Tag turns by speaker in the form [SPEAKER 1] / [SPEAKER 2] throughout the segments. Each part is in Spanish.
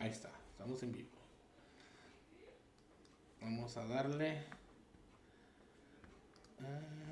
[SPEAKER 1] Ahí está, estamos en vivo. Vamos a darle. Ah,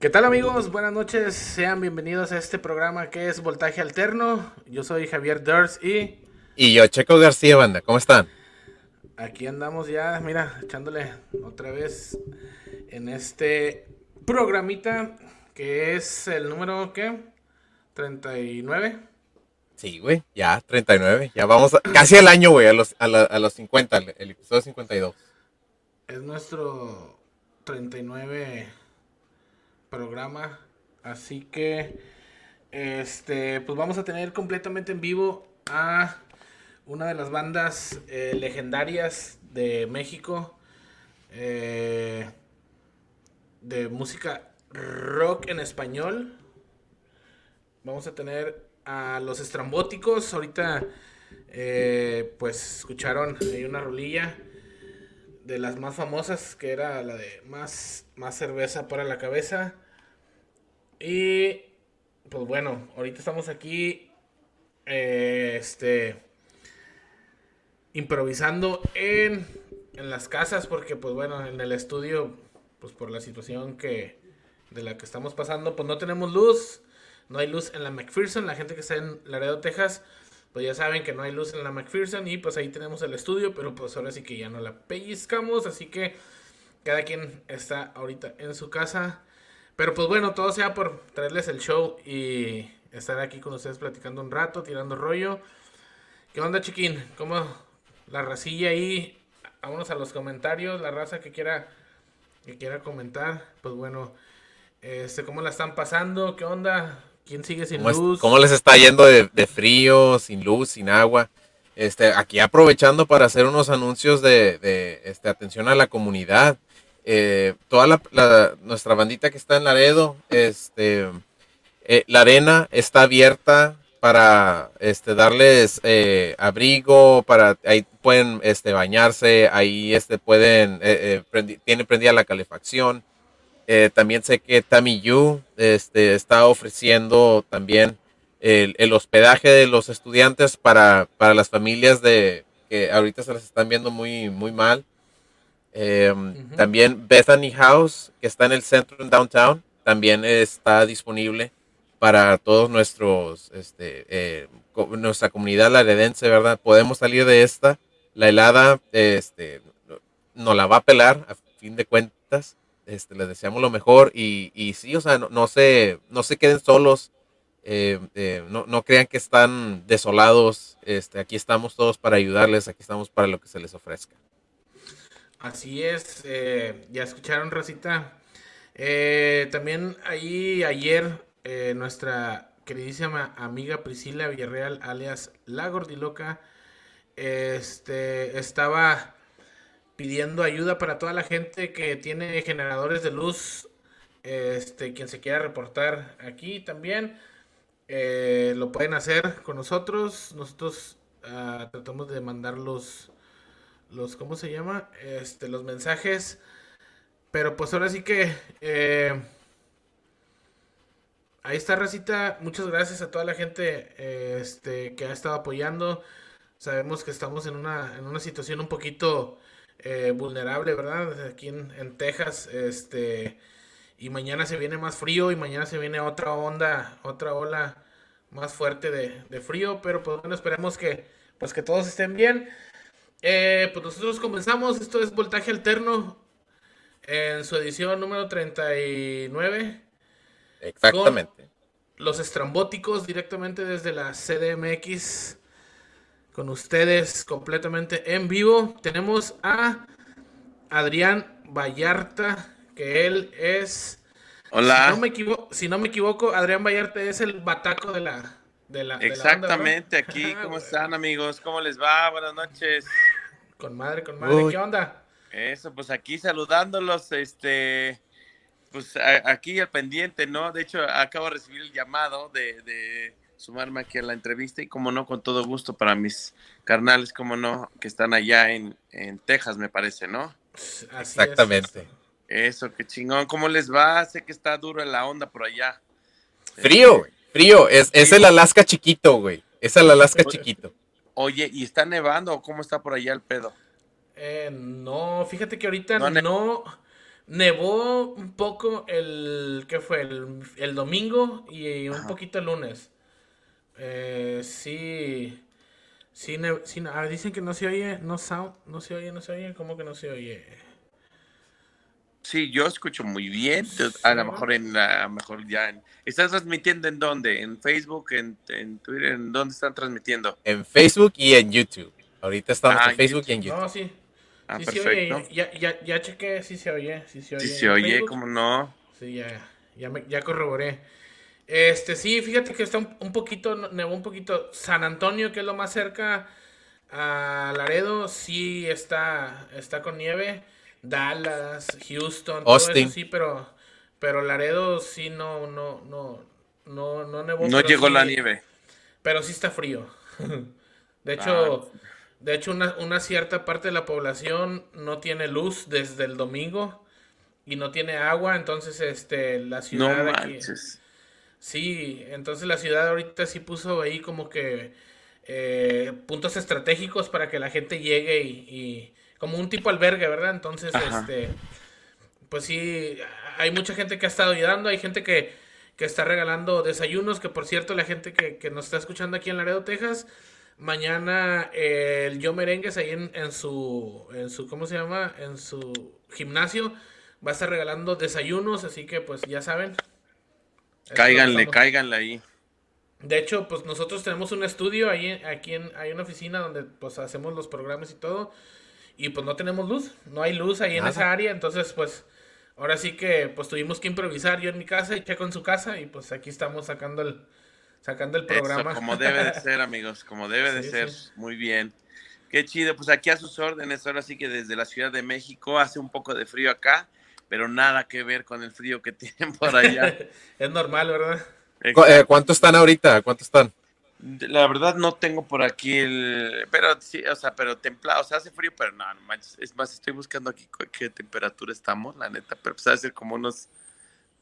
[SPEAKER 1] ¿Qué tal amigos? Buenas noches, sean bienvenidos a este programa que es Voltaje Alterno. Yo soy Javier Durs y
[SPEAKER 2] Y yo, Checo García, banda, ¿cómo están?
[SPEAKER 1] aquí andamos ya, mira, echándole otra vez en este programita que es el número, ¿qué? 39.
[SPEAKER 2] Sí, güey, ya, 39, ya vamos a- casi al año, güey, a los, a, la- a los 50, el, el episodio 52.
[SPEAKER 1] Es nuestro 39 programa. Así que, este, pues vamos a tener completamente en vivo a una de las bandas eh, legendarias de México. eh, de música rock en español. Vamos a tener a los estrambóticos. Ahorita, eh, pues escucharon ahí una rolilla de las más famosas, que era la de más, más cerveza para la cabeza. Y pues bueno, ahorita estamos aquí, eh, este, improvisando en, en las casas, porque pues bueno, en el estudio, pues por la situación que, de la que estamos pasando, pues no tenemos luz, no hay luz en la McPherson, la gente que está en Laredo, Texas, pues ya saben que no hay luz en la McPherson y pues ahí tenemos el estudio, pero pues ahora sí que ya no la pellizcamos, así que cada quien está ahorita en su casa. Pero pues bueno, todo sea por traerles el show y
[SPEAKER 3] estar aquí con ustedes platicando un rato, tirando rollo. ¿Qué onda, chiquín? ¿Cómo la racilla ahí? Vámonos a los comentarios, la raza que quiera que quiera comentar. Pues bueno, este, ¿cómo la están pasando? ¿Qué onda? ¿Quién sigue sin
[SPEAKER 2] ¿Cómo, es-
[SPEAKER 3] luz?
[SPEAKER 2] cómo les está yendo de, de frío, sin luz, sin agua? Este, aquí aprovechando para hacer unos anuncios de, de, este, atención a la comunidad. Eh, toda la, la- nuestra bandita que está en Laredo, este, eh, la arena está abierta para este, darles eh, abrigo, para ahí pueden este, bañarse, ahí este, pueden, eh, eh, prendi- tiene prendida la calefacción. También sé que Tami Yu este, está ofreciendo también el, el hospedaje de los estudiantes para, para las familias de que ahorita se las están viendo muy, muy mal. Eh,
[SPEAKER 3] Ujú.
[SPEAKER 2] También Bethany House, que está en el centro en downtown, también está disponible para todos nuestros, este, eh, co- nuestra comunidad laredense, ¿verdad? Podemos salir de esta. La helada, este, nos la va a pelar a fin de cuentas. Este, les deseamos lo mejor y, y sí, o sea, no, no se, no se queden solos. eh, eh, no, no crean que están desolados. Este, aquí estamos todos para ayudarles, aquí estamos para lo que se les ofrezca.
[SPEAKER 3] Así es, eh, ya escucharon, Rosita. Eh, también ahí ayer eh, nuestra queridísima amiga Priscila Villarreal, alias La Gordiloca, este, estaba pidiendo ayuda para toda la gente que tiene generadores de luz. Este, quien se quiera reportar aquí también, lo pueden hacer con nosotros. Nosotros ah, tratamos de mandar los, los, ¿cómo se llama? Este, los mensajes. Pero pues ahora sí que eh, ahí está Racita. Muchas gracias a toda la gente este, que ha estado apoyando. Sabemos que estamos en una, en una situación un poquito eh, vulnerable, ¿verdad? Aquí en, en Texas, este, y mañana se viene más frío y mañana se viene otra onda, otra ola más fuerte de, de frío, pero pues bueno, esperemos que, pues que todos estén bien. Eh, pues nosotros comenzamos, esto es Voltaje Alterno en su edición número 39.
[SPEAKER 2] Exactamente.
[SPEAKER 3] Los estrambóticos directamente desde la CDMX con ustedes completamente en vivo. Tenemos a Adrián Vallarta, que él es...
[SPEAKER 4] Hola.
[SPEAKER 3] Si no me si no me equivoco Adrián Vallarta es el bataco de la... De la de la onda,
[SPEAKER 4] Exactamente, aquí, ¿cómo están amigos? ¿Cómo les va? Buenas noches.
[SPEAKER 3] Con madre, con madre.
[SPEAKER 2] Uy.
[SPEAKER 3] ¿Qué onda?
[SPEAKER 4] Eso, pues aquí saludándolos, este, pues a- aquí al pendiente, ¿no? De hecho, acabo de recibir el llamado de, de sumarme aquí a la entrevista y como no, con todo gusto para mis carnales, como no, que están allá en, en Texas, me parece, ¿no?
[SPEAKER 3] Así es.
[SPEAKER 2] Exactamente.
[SPEAKER 4] Eso, qué chingón. ¿Cómo les va? Sé que está duro la onda por allá.
[SPEAKER 2] Frío. Frío. Es, es el Alaska chiquito, güey. Es el Alaska chiquito.
[SPEAKER 4] Oye, ¿y está nevando o cómo está por allá el pedo?
[SPEAKER 3] Eh, no, fíjate que ahorita
[SPEAKER 4] No
[SPEAKER 3] no,
[SPEAKER 4] ne-
[SPEAKER 3] nevó un poco el ¿qué fue? El, el domingo y un
[SPEAKER 4] Ajá.
[SPEAKER 3] poquito el lunes. Eh, sí, sí, sí, ah, dicen que no se oye, no sound, no se oye, no se oye, ¿cómo que no se oye?
[SPEAKER 4] Sí, yo escucho muy bien. A lo mejor en la, a lo mejor ya. En, ¿Estás transmitiendo en dónde? ¿En Facebook? ¿En, en Twitter? ¿En dónde están transmitiendo?
[SPEAKER 2] En Facebook y en YouTube. Ahorita estamos
[SPEAKER 4] Ah,
[SPEAKER 2] en Facebook y en YouTube.
[SPEAKER 3] No, sí,
[SPEAKER 4] Ah,
[SPEAKER 3] sí se
[SPEAKER 4] perfecto.
[SPEAKER 3] oye, ya, ya, ya chequé, sí se oye, sí se oye.
[SPEAKER 4] Sí se oye. ¿cómo no?
[SPEAKER 3] Sí, ya, ya, me- ya corroboré. Este, sí, fíjate que está un, un poquito, nevó un poquito. San Antonio, que es lo más cerca a Laredo, sí está, está con nieve. Dallas, Houston, todo
[SPEAKER 2] Austin.
[SPEAKER 3] eso sí, pero, pero Laredo sí no, no, no, no, no nevó.
[SPEAKER 4] No llegó
[SPEAKER 3] sí-
[SPEAKER 4] la nieve.
[SPEAKER 3] Pero sí está frío. De hecho, de hecho una, una cierta parte de la población no tiene luz desde el domingo y no tiene agua, entonces este la
[SPEAKER 4] No
[SPEAKER 3] ciudad aquí-
[SPEAKER 4] manches.
[SPEAKER 3] Sí, entonces la ciudad ahorita sí puso ahí como que eh, puntos estratégicos para que la gente llegue y, y- como un tipo albergue, ¿verdad? Entonces,
[SPEAKER 4] Ajá.
[SPEAKER 3] este, pues sí, hay mucha gente que ha estado ayudando, hay gente que, que está regalando desayunos, que por cierto la gente que, que nos está escuchando aquí en Laredo, Texas, mañana eh, el Yo Merengues ahí en, en su, en su, ¿cómo se llama? En su gimnasio va a estar regalando desayunos, así que pues ya saben.
[SPEAKER 4] Cáiganle, cáiganle ahí.
[SPEAKER 3] De hecho, pues nosotros tenemos un estudio ahí, aquí en, hay una oficina donde pues hacemos los programas y todo. Y pues no tenemos luz, no hay luz ahí en esa área, entonces pues ahora sí que pues tuvimos que improvisar yo en mi casa y Checo en su casa y pues aquí estamos sacando el sacando el programa.
[SPEAKER 4] Eso, como debe de ser, amigos, como debe de
[SPEAKER 3] Sí,
[SPEAKER 4] ser.
[SPEAKER 3] sí.
[SPEAKER 4] Muy bien. Qué chido, pues aquí a sus órdenes, ahora sí que desde la Ciudad de México hace un poco de frío acá, pero nada que ver con el frío que tienen por allá.
[SPEAKER 3] es normal, ¿verdad?
[SPEAKER 2] Cu- eh, ¿Cuánto están ahorita? ¿Cuánto están?
[SPEAKER 4] La verdad no tengo por aquí el, pero sí, o sea, pero templado, o sea, hace frío, pero no, no manches, es más, estoy buscando aquí qué temperatura estamos, la neta, pero pues va a ser como unos,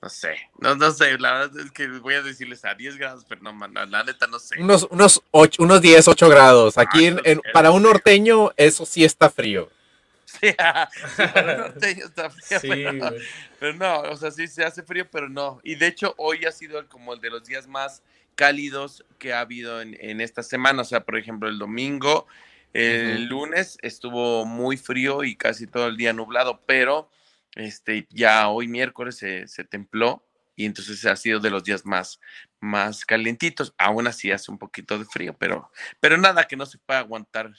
[SPEAKER 4] no sé, no, no sé, la verdad es que voy a decirles a 10 grados, pero no, man, no, la neta no sé.
[SPEAKER 2] Unos, unos, ocho, unos 10, 8 grados. Aquí en- en-
[SPEAKER 4] Ah,
[SPEAKER 2] para un norteño eso sí está frío.
[SPEAKER 4] Sí, para el norteño está frío,
[SPEAKER 3] Sí,
[SPEAKER 4] pero,
[SPEAKER 3] güey.
[SPEAKER 4] pero no, o sea, sí se hace frío, pero no. Y de hecho, hoy ha sido como el de los días más cálidos que ha habido en, en esta semana. O sea, por ejemplo, el domingo, el lunes estuvo muy frío y casi todo el día nublado, pero este, ya hoy miércoles se, se templó y entonces ha sido de los días más, más calientitos. Aún así hace un poquito de frío, pero, pero nada que no se pueda aguantar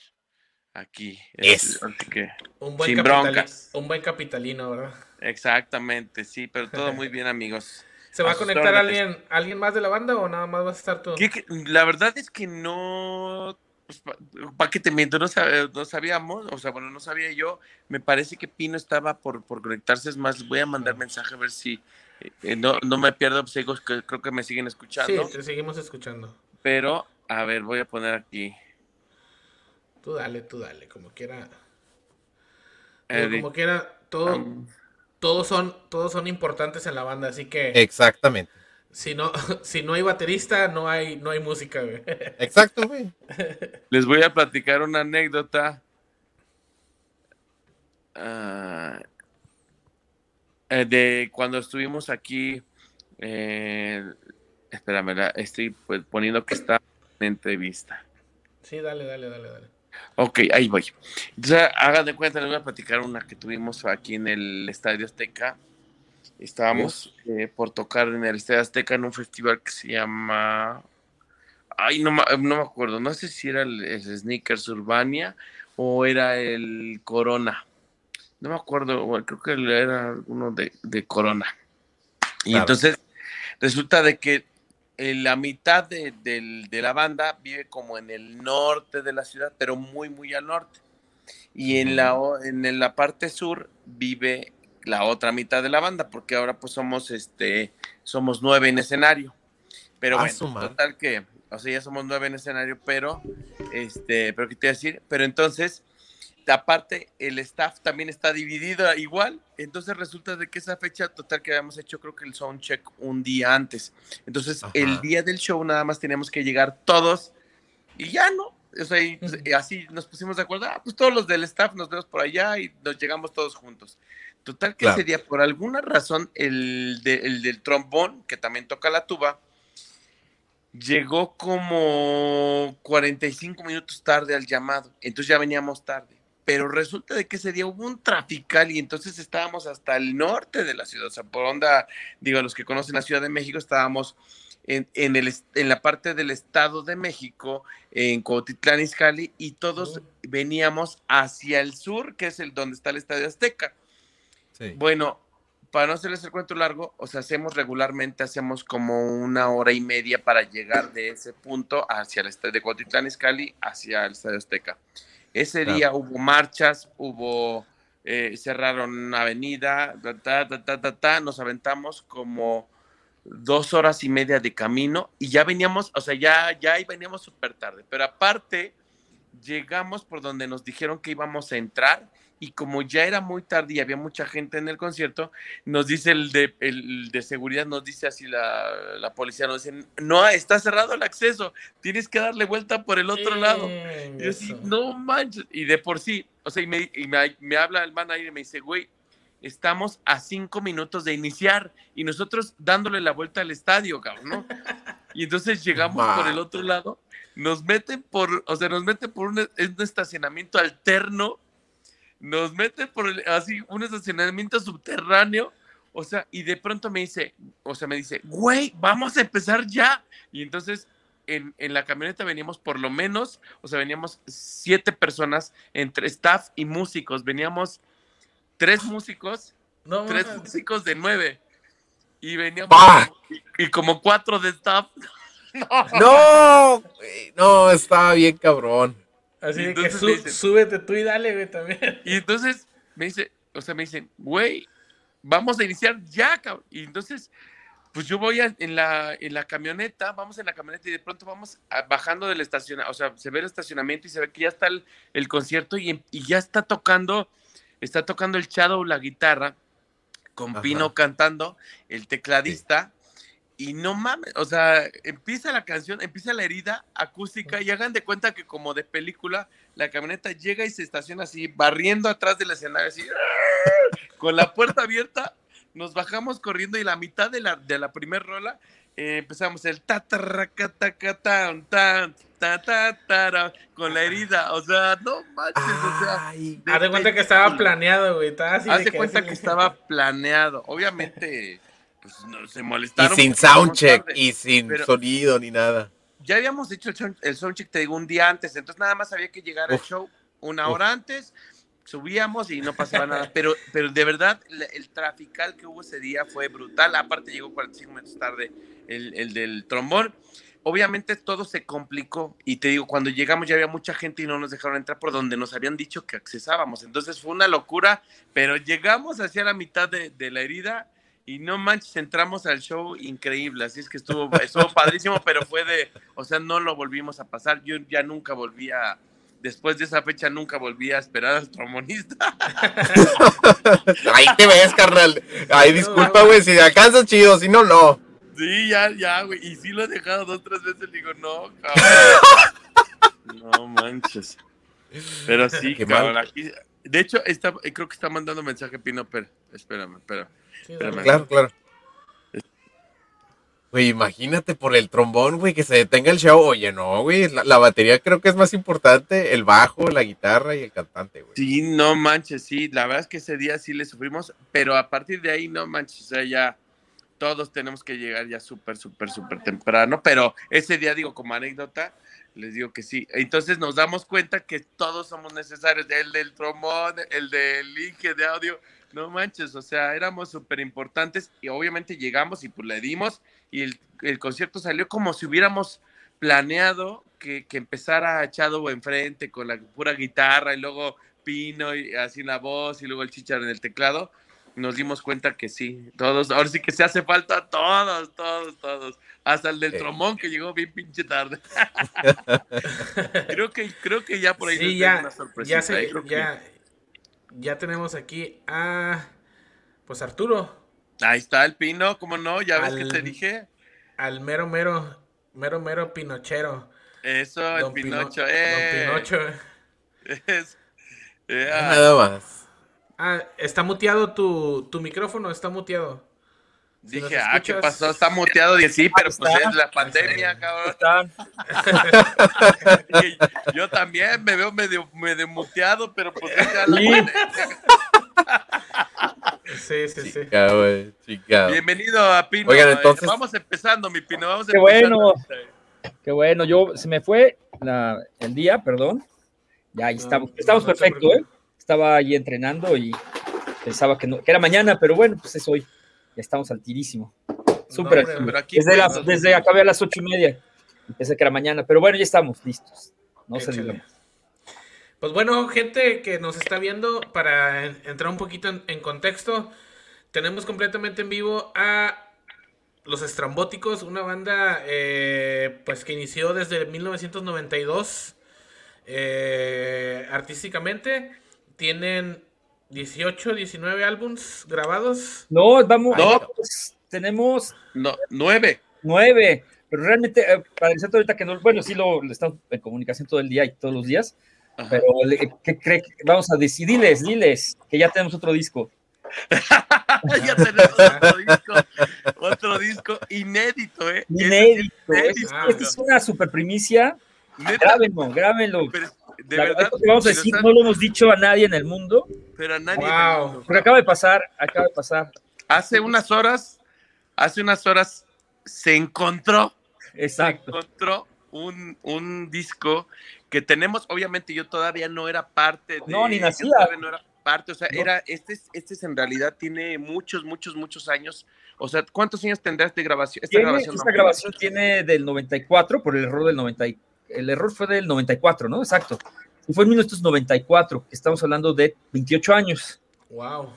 [SPEAKER 4] aquí. Así que,
[SPEAKER 3] Un buen,
[SPEAKER 4] Sin broncas.
[SPEAKER 3] un buen capitalino, ¿verdad?
[SPEAKER 4] exactamente, sí, pero todo muy bien, amigos.
[SPEAKER 3] ¿Se va
[SPEAKER 4] A
[SPEAKER 3] conectar alguien, alguien más de la banda o nada más vas a estar tú?
[SPEAKER 4] ¿Qué- qué? La verdad es que no. ¿Para qué te miento? No, sab- no sabíamos, o sea, bueno, no sabía yo. Me parece que Pino estaba por, por conectarse. Es más, voy a mandar mensaje a ver si eh, no, no me pierdo. Pues, digo, que creo que me siguen
[SPEAKER 3] Sí,
[SPEAKER 4] escuchando.
[SPEAKER 3] te seguimos escuchando.
[SPEAKER 4] Pero, a ver, voy a poner aquí.
[SPEAKER 3] Tú dale, tú dale, como quiera.
[SPEAKER 4] Eh,
[SPEAKER 3] como quiera, todo,
[SPEAKER 4] um,
[SPEAKER 3] todos son, todos son importantes en la banda, así que
[SPEAKER 2] Exactamente.
[SPEAKER 3] si no, si no hay baterista, no hay, no hay música, güey.
[SPEAKER 2] Exacto, güey.
[SPEAKER 4] les voy a platicar una anécdota. Eh, de cuando estuvimos aquí. eh, espérame, la- estoy pues, poniendo que está en entrevista.
[SPEAKER 3] Sí, dale, dale, dale, dale.
[SPEAKER 4] Ok, ahí voy. Entonces, hagan de cuenta, les voy a platicar una que tuvimos aquí en el Estadio Azteca. Estábamos eh, por tocar en el Estadio Azteca en un festival que se llama. Ay, no, me acuerdo. No sé si era el, el Sneakers Urbania o era el Corona. No me acuerdo. bueno, creo que era uno de, de Corona. Y
[SPEAKER 2] Claro.
[SPEAKER 4] entonces resulta de que eh, la mitad de, del- de la banda vive como en el norte de la ciudad, pero muy, muy al norte. Y en la, en la parte sur vive la otra mitad de la banda, porque ahora pues somos, este, somos nueve en escenario. Pero
[SPEAKER 2] Ah,
[SPEAKER 4] bueno,
[SPEAKER 2] su madre.
[SPEAKER 4] total que, o sea, ya somos nueve en escenario, pero, este, pero ¿qué te iba a decir? Pero entonces, aparte, el staff también está dividido igual. Entonces resulta de que esa fecha total que habíamos hecho, creo que el sound check un día antes. Entonces,
[SPEAKER 2] Ajá.
[SPEAKER 4] el día del show nada más teníamos que llegar todos y ya no. O sea, y, pues, y así nos pusimos de acuerdo. Ah, pues todos los del staff nos vemos por allá y nos llegamos todos juntos. Total que
[SPEAKER 2] Claro.
[SPEAKER 4] ese día, por alguna razón, el, de- el del trombón, que también toca la tuba, llegó como 45 minutos tarde al llamado. Entonces ya veníamos tarde. Pero resulta de que ese día hubo un trafical y entonces estábamos hasta el norte de la ciudad. O sea, por onda, digo, los que conocen la Ciudad de México, estábamos en, en, el, en la parte del Estado de México, en Cuautitlán Izcalli, y todos
[SPEAKER 3] Oh.
[SPEAKER 4] veníamos hacia el sur, que es el donde está el Estadio Azteca.
[SPEAKER 2] Sí.
[SPEAKER 4] Bueno, para no hacerles el cuento largo, o sea, hacemos regularmente, hacemos como una hora y media para llegar de ese punto hacia el estadio de Cuautitlán Izcalli, hacia el Estadio Azteca. Ese
[SPEAKER 2] Claro.
[SPEAKER 4] día hubo marchas, hubo, eh, cerraron una avenida, ta, ta, ta, ta, ta, ta, nos aventamos como dos horas y media de camino y ya veníamos, o sea, ya, ya ahí veníamos súper tarde, pero aparte llegamos por donde nos dijeron que íbamos a entrar y como ya era muy tarde y había mucha gente en el concierto, nos dice el de, el de seguridad, nos dice así la, la policía, nos dice, no, está cerrado el acceso, tienes que darle vuelta por el otro lado. Y yo así, no manches. Y de por sí, o sea, y me, y me, me habla el manager y me dice, güey, estamos a cinco minutos de iniciar y nosotros dándole la vuelta al estadio, cabrón, ¿no? Y entonces llegamos por el otro lado, nos meten por, o sea, nos meten por un estacionamiento alterno, nos meten por el- así un estacionamiento subterráneo, o sea, y de pronto me dice, o sea, me dice, güey, vamos a empezar ya. Y entonces en, en la camioneta veníamos por lo menos, o sea, veníamos siete personas entre staff y músicos. Veníamos tres músicos,
[SPEAKER 3] No,
[SPEAKER 4] tres músicos de nueve. Y veníamos y, y como cuatro de staff.
[SPEAKER 2] No, güey, no, estaba bien cabrón.
[SPEAKER 3] Así de que
[SPEAKER 4] dicen-
[SPEAKER 3] súbete tú y dale, güey, también.
[SPEAKER 4] Y entonces me dice, o sea, me dicen, güey, vamos a iniciar ya, cabrón. Y entonces, pues yo voy a- en, la, en la camioneta, vamos en la camioneta y de pronto vamos a- bajando del estacionamiento, o sea, se ve el estacionamiento y se ve que ya está el, el concierto y, y ya está tocando, está tocando el Shadow la guitarra, con
[SPEAKER 2] Ajá.
[SPEAKER 4] Pino cantando, el tecladista. Y no mames, o sea, empieza la canción, empieza la herida acústica y hagan de cuenta que como de película, la camioneta llega y se estaciona así, barriendo atrás del escenario, así, con la puerta abierta, nos bajamos corriendo y la mitad de la, de la primer rola eh, empezamos el ta ta ta tan tan ta ta tara, con la herida, o sea, no manches, o sea,
[SPEAKER 2] Ay,
[SPEAKER 3] Haz de cuenta que estaba planeado, güey. Estaba así
[SPEAKER 4] Haz
[SPEAKER 3] de
[SPEAKER 4] cuenta que estaba planeado. Obviamente, pues no se
[SPEAKER 2] y
[SPEAKER 4] molestaron.
[SPEAKER 2] sin
[SPEAKER 4] porque llegamos
[SPEAKER 2] soundcheck y sin
[SPEAKER 4] pero-
[SPEAKER 2] sonido ni nada.
[SPEAKER 4] Ya habíamos hecho el, sound- el soundcheck, te digo, un día antes. Entonces nada más había que llegar al
[SPEAKER 2] Uf.
[SPEAKER 4] show una
[SPEAKER 2] Uf.
[SPEAKER 4] hora antes. Subíamos y no pasaba nada. Pero, pero de verdad, la- el trafical que hubo ese día fue brutal. Aparte llegó 45 minutos tarde el, el del trombón. Obviamente todo se complicó y te digo, cuando llegamos ya había mucha gente y no nos dejaron entrar por donde nos habían dicho que accesábamos. Entonces fue una locura, pero llegamos hacia la mitad de, de la herida y no manches, entramos al show increíble. Así es que estuvo, estuvo padrísimo, pero fue de, o sea, no lo volvimos a pasar. Yo ya nunca volví a, después de esa fecha nunca volví a esperar al trombonista.
[SPEAKER 2] Ahí te ves, carnal. Ay, disculpa, güey, si alcanzas chido, si no, no.
[SPEAKER 4] Sí, ya, ya, güey. Y sí lo he dejado dos, tres veces. Digo, no, cabrón. No manches. Pero sí,
[SPEAKER 2] Qué
[SPEAKER 4] cabrón.
[SPEAKER 2] mal.
[SPEAKER 4] Aquí, de hecho, está, creo que está mandando mensaje Pino, pero espérame, espérame. Espérame.
[SPEAKER 2] Claro, claro. Güey, imagínate por el trombón, güey, que se detenga el show. Oye, no, güey, la, la batería creo que es más importante, el bajo, la guitarra y el cantante, güey.
[SPEAKER 4] Sí, no manches, sí. La verdad es que ese día sí le sufrimos, pero a partir de ahí, no manches, o sea, ya todos tenemos que llegar ya súper, súper, súper temprano. Pero ese día, digo, como anécdota, les digo que sí. Entonces nos damos cuenta que todos somos necesarios. El del trombón, el del link de audio. No manches, o sea, éramos súper importantes y obviamente llegamos y pues le dimos y el, el concierto salió como si hubiéramos planeado que, que empezara echado enfrente con la pura guitarra y luego Pino y así la voz y luego el chichar en el teclado. Nos dimos cuenta que sí, todos, ahora sí que se hace falta todos, todos, todos. Hasta el del
[SPEAKER 2] Sí.
[SPEAKER 4] trombón que llegó bien pinche tarde. creo que, creo que ya por ahí
[SPEAKER 3] Sí,
[SPEAKER 4] nos
[SPEAKER 3] ya,
[SPEAKER 4] una sorpresita,
[SPEAKER 3] ya, se-
[SPEAKER 4] ¿eh? Creo que-
[SPEAKER 3] ya, ya tenemos aquí a, pues Arturo,
[SPEAKER 4] Ahí está el Pino, ¿cómo no? Ya ves que te dije.
[SPEAKER 3] al mero, mero, mero, mero pinochero.
[SPEAKER 4] Eso, el
[SPEAKER 3] Pino-
[SPEAKER 4] Pinocho.
[SPEAKER 3] Don
[SPEAKER 4] eh.
[SPEAKER 3] Pinocho.
[SPEAKER 4] Es- eh, ah,
[SPEAKER 2] Nada más.
[SPEAKER 3] Ah, está muteado tu, tu micrófono, está muteado.
[SPEAKER 4] Dije, ah, ¿qué pasó? Está muteado. Y sí, pero pues es la pandemia, cabrón. Yo también me veo medio, medio muteado, pero pues es ya la
[SPEAKER 5] Sí.
[SPEAKER 3] Sí, sí.
[SPEAKER 4] Bienvenido a Pino.
[SPEAKER 2] Oigan,
[SPEAKER 4] Eh,
[SPEAKER 2] entonces-
[SPEAKER 4] Vamos empezando, mi Pino. Vamos
[SPEAKER 5] Qué
[SPEAKER 4] empezando.
[SPEAKER 5] bueno. Qué bueno, yo se me fue la- el día, perdón. Ya ahí
[SPEAKER 3] No,
[SPEAKER 5] estamos,
[SPEAKER 3] no,
[SPEAKER 5] estamos
[SPEAKER 3] no
[SPEAKER 5] perfecto, ¿eh? Estaba ahí entrenando y pensaba que, no, que era mañana, pero bueno, pues es hoy. Estamos al tirísimo. Súper
[SPEAKER 3] hombre,
[SPEAKER 4] pero aquí
[SPEAKER 5] Desde,
[SPEAKER 4] no-
[SPEAKER 5] desde acabé a las ocho y media. Pensé que era mañana, pero bueno, ya estamos listos. No se.
[SPEAKER 3] Pues bueno, gente que nos está viendo, para en- entrar un poquito en, en contexto, tenemos completamente en vivo a Los Estrambóticos, una banda eh, pues que inició desde 1992 eh, artísticamente. Tienen 18, 19 álbums grabados.
[SPEAKER 5] No, vamos,
[SPEAKER 4] No.
[SPEAKER 5] pues, tenemos
[SPEAKER 4] No, nueve.
[SPEAKER 5] nueve, pero realmente, eh, para decirte ahorita que no, bueno, sí lo, lo estamos en comunicación todo el día y todos los días,
[SPEAKER 4] Ajá.
[SPEAKER 5] pero ¿qué cree que vamos a decir? Diles, diles, que ya tenemos otro disco.
[SPEAKER 4] ya tenemos otro disco. Otro disco inédito, ¿eh?
[SPEAKER 5] Inédito.
[SPEAKER 3] Ah.
[SPEAKER 5] Esta es una super primicia.
[SPEAKER 4] Neta,
[SPEAKER 5] Grábenlo, grábenlo.
[SPEAKER 4] pero de
[SPEAKER 5] La
[SPEAKER 4] verdad.
[SPEAKER 5] verdad que vamos a
[SPEAKER 4] si lo
[SPEAKER 5] decir,
[SPEAKER 4] están-
[SPEAKER 5] no lo hemos dicho a nadie en el mundo,
[SPEAKER 4] Pero a nadie.
[SPEAKER 3] Wow.
[SPEAKER 4] del mundo.
[SPEAKER 5] porque acaba de pasar, acaba de pasar.
[SPEAKER 4] Hace unas horas, hace unas horas se encontró, se
[SPEAKER 5] Exacto.
[SPEAKER 4] encontró un, un disco que tenemos, obviamente yo todavía no era parte de...
[SPEAKER 5] No, ni nacía.
[SPEAKER 4] no era parte, o sea,
[SPEAKER 5] No.
[SPEAKER 4] era, este, es- este es en realidad tiene muchos, muchos, muchos años. O sea, ¿cuántos años tendrás de grabación? Esta grabación
[SPEAKER 5] esta
[SPEAKER 4] no,
[SPEAKER 5] grabación tiene del 94, por el error del 90. El error fue del 94, ¿no? Exacto. Y fue en 1994, que estamos hablando de 28 años.
[SPEAKER 3] Wow.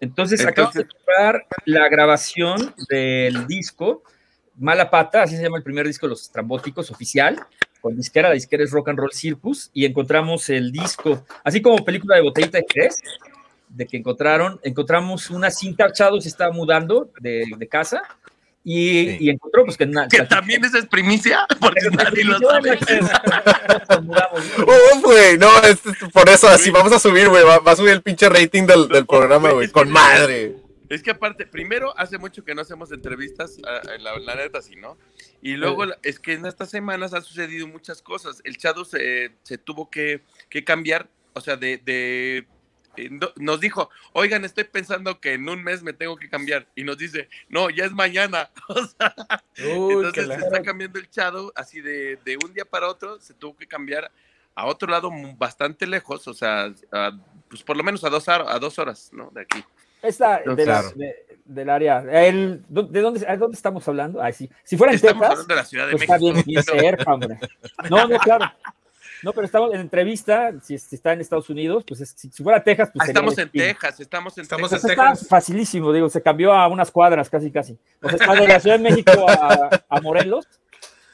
[SPEAKER 5] Entonces, acabamos de
[SPEAKER 4] Entonces-
[SPEAKER 5] comprar la grabación del disco Mala Pata, así se llama el primer disco de los estrambóticos oficial, con disquera, la disquera es Rock and Roll Circus, y encontramos el disco, así como película de botellita de Jerez, de que encontraron, encontramos una cinta, Chado se estaba mudando de, de casa, y,
[SPEAKER 2] Sí.
[SPEAKER 5] y encontró pues que, na-
[SPEAKER 4] Que también esa es primicia, porque nadie lo sabe.
[SPEAKER 2] Uf, güey, no, es, es por eso, así vamos a subir, güey, va, va a subir el pinche rating del, del programa, güey, con madre.
[SPEAKER 4] Es que aparte, primero, hace mucho que no hacemos entrevistas, ah, la, la neta sí, ¿no? Y luego la- es que en estas semanas han sucedido muchas cosas. El Chado se, se tuvo que, que cambiar, o sea, de... eh, nos dijo, oigan, estoy pensando que en un mes me tengo que cambiar. Y nos dice, no, ya es mañana. O sea,
[SPEAKER 3] Uy,
[SPEAKER 4] entonces se está cambiando el Chado, así de, de un día para otro, se tuvo que cambiar a otro lado bastante lejos, o sea, a- pues por lo menos a dos, a dos horas, ¿no? De aquí.
[SPEAKER 5] Esta, de la-
[SPEAKER 2] Claro.
[SPEAKER 5] de- del área, el- ¿de dónde, a dónde estamos hablando? Ay, sí. Si fuera en
[SPEAKER 4] Estamos
[SPEAKER 5] Texas,
[SPEAKER 4] hablando de la Ciudad de
[SPEAKER 5] Pues está
[SPEAKER 4] México.
[SPEAKER 5] bien, bien cerca, hombre. No, no, claro. No, pero estamos en entrevista, si, si está en Estados Unidos, pues es- si, si fuera Texas, pues
[SPEAKER 4] Ah, estamos en. Texas, estamos en
[SPEAKER 3] Estamos
[SPEAKER 4] Texas.
[SPEAKER 5] Pues
[SPEAKER 3] en
[SPEAKER 5] está
[SPEAKER 3] Texas.
[SPEAKER 5] facilísimo, digo, se cambió a unas cuadras, casi, casi. O sea, está de la Ciudad de México a, a Morelos,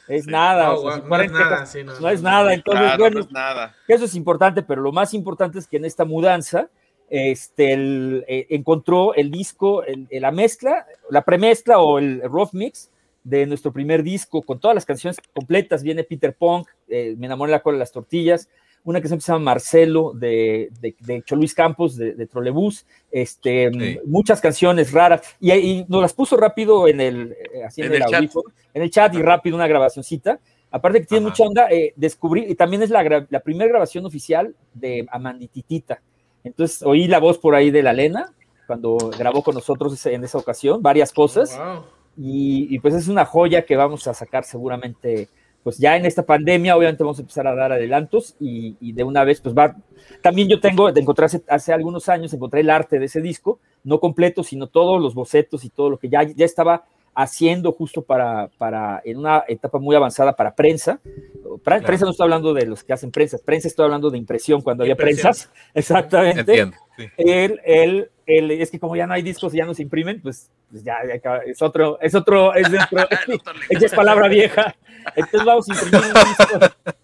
[SPEAKER 5] es nada.
[SPEAKER 3] No,
[SPEAKER 5] o sea,
[SPEAKER 3] guau,
[SPEAKER 5] si
[SPEAKER 3] no
[SPEAKER 5] fuera
[SPEAKER 3] es nada,
[SPEAKER 5] Texas,
[SPEAKER 3] sí, no.
[SPEAKER 5] no es nada. Entonces,
[SPEAKER 4] Claro,
[SPEAKER 5] bueno,
[SPEAKER 4] no es nada.
[SPEAKER 5] eso es importante, pero lo más importante es que en esta mudanza este, el, eh, encontró el disco, el- el- la mezcla, la premezcla o el rough mix de nuestro primer disco con todas las canciones completas. Viene Peter Punk, eh, Me enamoré la cola de las tortillas, una canción que se llama Marcelo de, de, de hecho Luis Campos de, de Trolebús, este,
[SPEAKER 2] Sí.
[SPEAKER 5] muchas canciones raras y, y nos las puso rápido en el, eh, así en
[SPEAKER 4] En
[SPEAKER 5] el,
[SPEAKER 4] el chat.
[SPEAKER 5] audífono, en el chat y rápido una grabacioncita. Aparte que tiene
[SPEAKER 2] Ajá.
[SPEAKER 5] mucha onda, eh, descubrí, y también es la, la primera grabación oficial de Amandititita. Entonces oí la voz por ahí de la Lena, cuando grabó con nosotros en esa ocasión, varias cosas,
[SPEAKER 3] Wow.
[SPEAKER 5] Y, pues es una joya que vamos a sacar seguramente, pues ya en esta pandemia, obviamente vamos a empezar a dar adelantos, y, de una vez, pues va, también yo tengo, de encontrar hace, hace algunos años, encontré el arte de ese disco, no completo, sino todos los bocetos y todo lo que ya, ya estaba haciendo justo para, para, en una etapa muy avanzada para prensa. Prensa no estoy hablando de los que hacen prensa, prensa estoy hablando de impresión cuando había
[SPEAKER 3] Impresión.
[SPEAKER 5] prensas, exactamente.
[SPEAKER 2] Entiendo. sí.
[SPEAKER 5] Él, él, él, es que como ya no hay discos y ya no se imprimen, pues, pues ya, es otro, es otro, es
[SPEAKER 4] otro
[SPEAKER 5] es palabra vieja. Entonces vamos a imprimir un disco.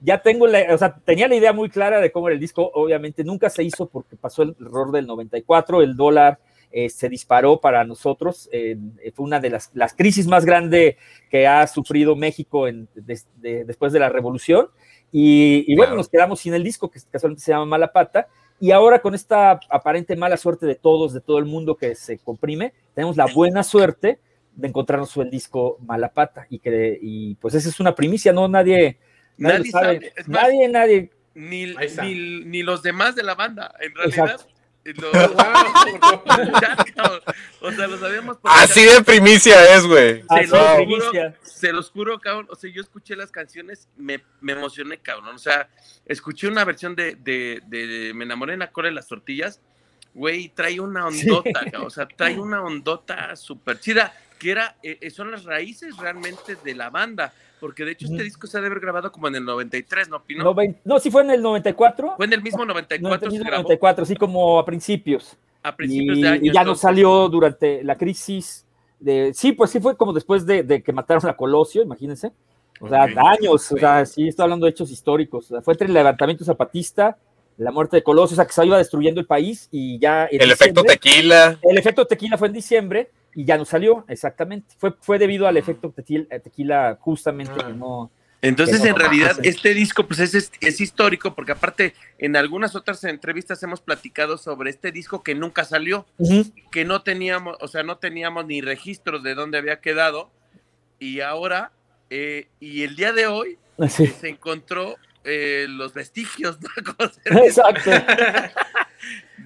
[SPEAKER 5] Ya tengo la, o sea, tenía la idea muy clara de cómo era el disco. Obviamente nunca se hizo porque pasó el error del 94, el dólar eh, se disparó para nosotros. eh, fue una de las, las crisis más grandes que ha sufrido México en- des- de- después de la revolución. Y, y bueno, nos quedamos sin el disco, que casualmente se llama Mala Pata. Y ahora con esta aparente mala suerte de todos, de todo el mundo que se comprime, tenemos la buena suerte de encontrarnos el disco Mala Pata. Y, que, y pues esa es una primicia, ¿no? Nadie, nadie,
[SPEAKER 4] Nadie
[SPEAKER 5] lo sabe.
[SPEAKER 4] sabe, es más-
[SPEAKER 5] nadie, nadie.
[SPEAKER 4] Ni, ni, ni los demás de la banda, en realidad.
[SPEAKER 5] Exacto.
[SPEAKER 4] Lo,
[SPEAKER 3] Wow.
[SPEAKER 4] ya, cabrón. o sea, lo sabíamos por el
[SPEAKER 2] Así de primicia es, güey.
[SPEAKER 5] Así
[SPEAKER 4] Se
[SPEAKER 5] de
[SPEAKER 4] los
[SPEAKER 5] primicia.
[SPEAKER 4] juro, se los juro, cabrón. O sea, yo escuché las canciones, me, me emocioné, cabrón. O sea, escuché una versión de, de, de Me enamoré en la cola de las tortillas. Güey, trae una ondota, cabrón. O sea, trae una ondota súper chida, que era, eh, eh, son las raíces realmente de la banda. Porque de hecho este disco se ha de haber grabado como en el 93, ¿no, Pino?
[SPEAKER 5] No, no, sí fue en el 94.
[SPEAKER 4] Fue en el mismo 94, se grabó
[SPEAKER 5] 94, sí, como a principios.
[SPEAKER 4] a principios
[SPEAKER 5] y,
[SPEAKER 4] de año.
[SPEAKER 5] y ya no salió durante la crisis. De, sí, pues sí fue como después de, de que mataron a Colosio, imagínense. O sea,
[SPEAKER 4] Ok.
[SPEAKER 5] años, o sea, sí, estoy hablando de hechos históricos. O sea, fue entre el levantamiento zapatista, la muerte de Colosio, o sea, que se iba destruyendo el país y ya. en
[SPEAKER 2] El efecto tequila.
[SPEAKER 5] El efecto tequila fue en diciembre y ya no salió, exactamente. Fue, fue debido al efecto tequila, tequila justamente
[SPEAKER 3] Ah.
[SPEAKER 5] que no.
[SPEAKER 4] Entonces,
[SPEAKER 5] Que
[SPEAKER 4] en realidad, este disco, pues es, es, es histórico, porque aparte, en algunas otras entrevistas hemos platicado sobre este disco que nunca salió, que no teníamos, o sea, no teníamos ni registro de dónde había quedado, y ahora, eh, y el día de hoy,
[SPEAKER 5] Sí.
[SPEAKER 4] se encontró eh, los vestigios, ¿no?
[SPEAKER 5] Exacto.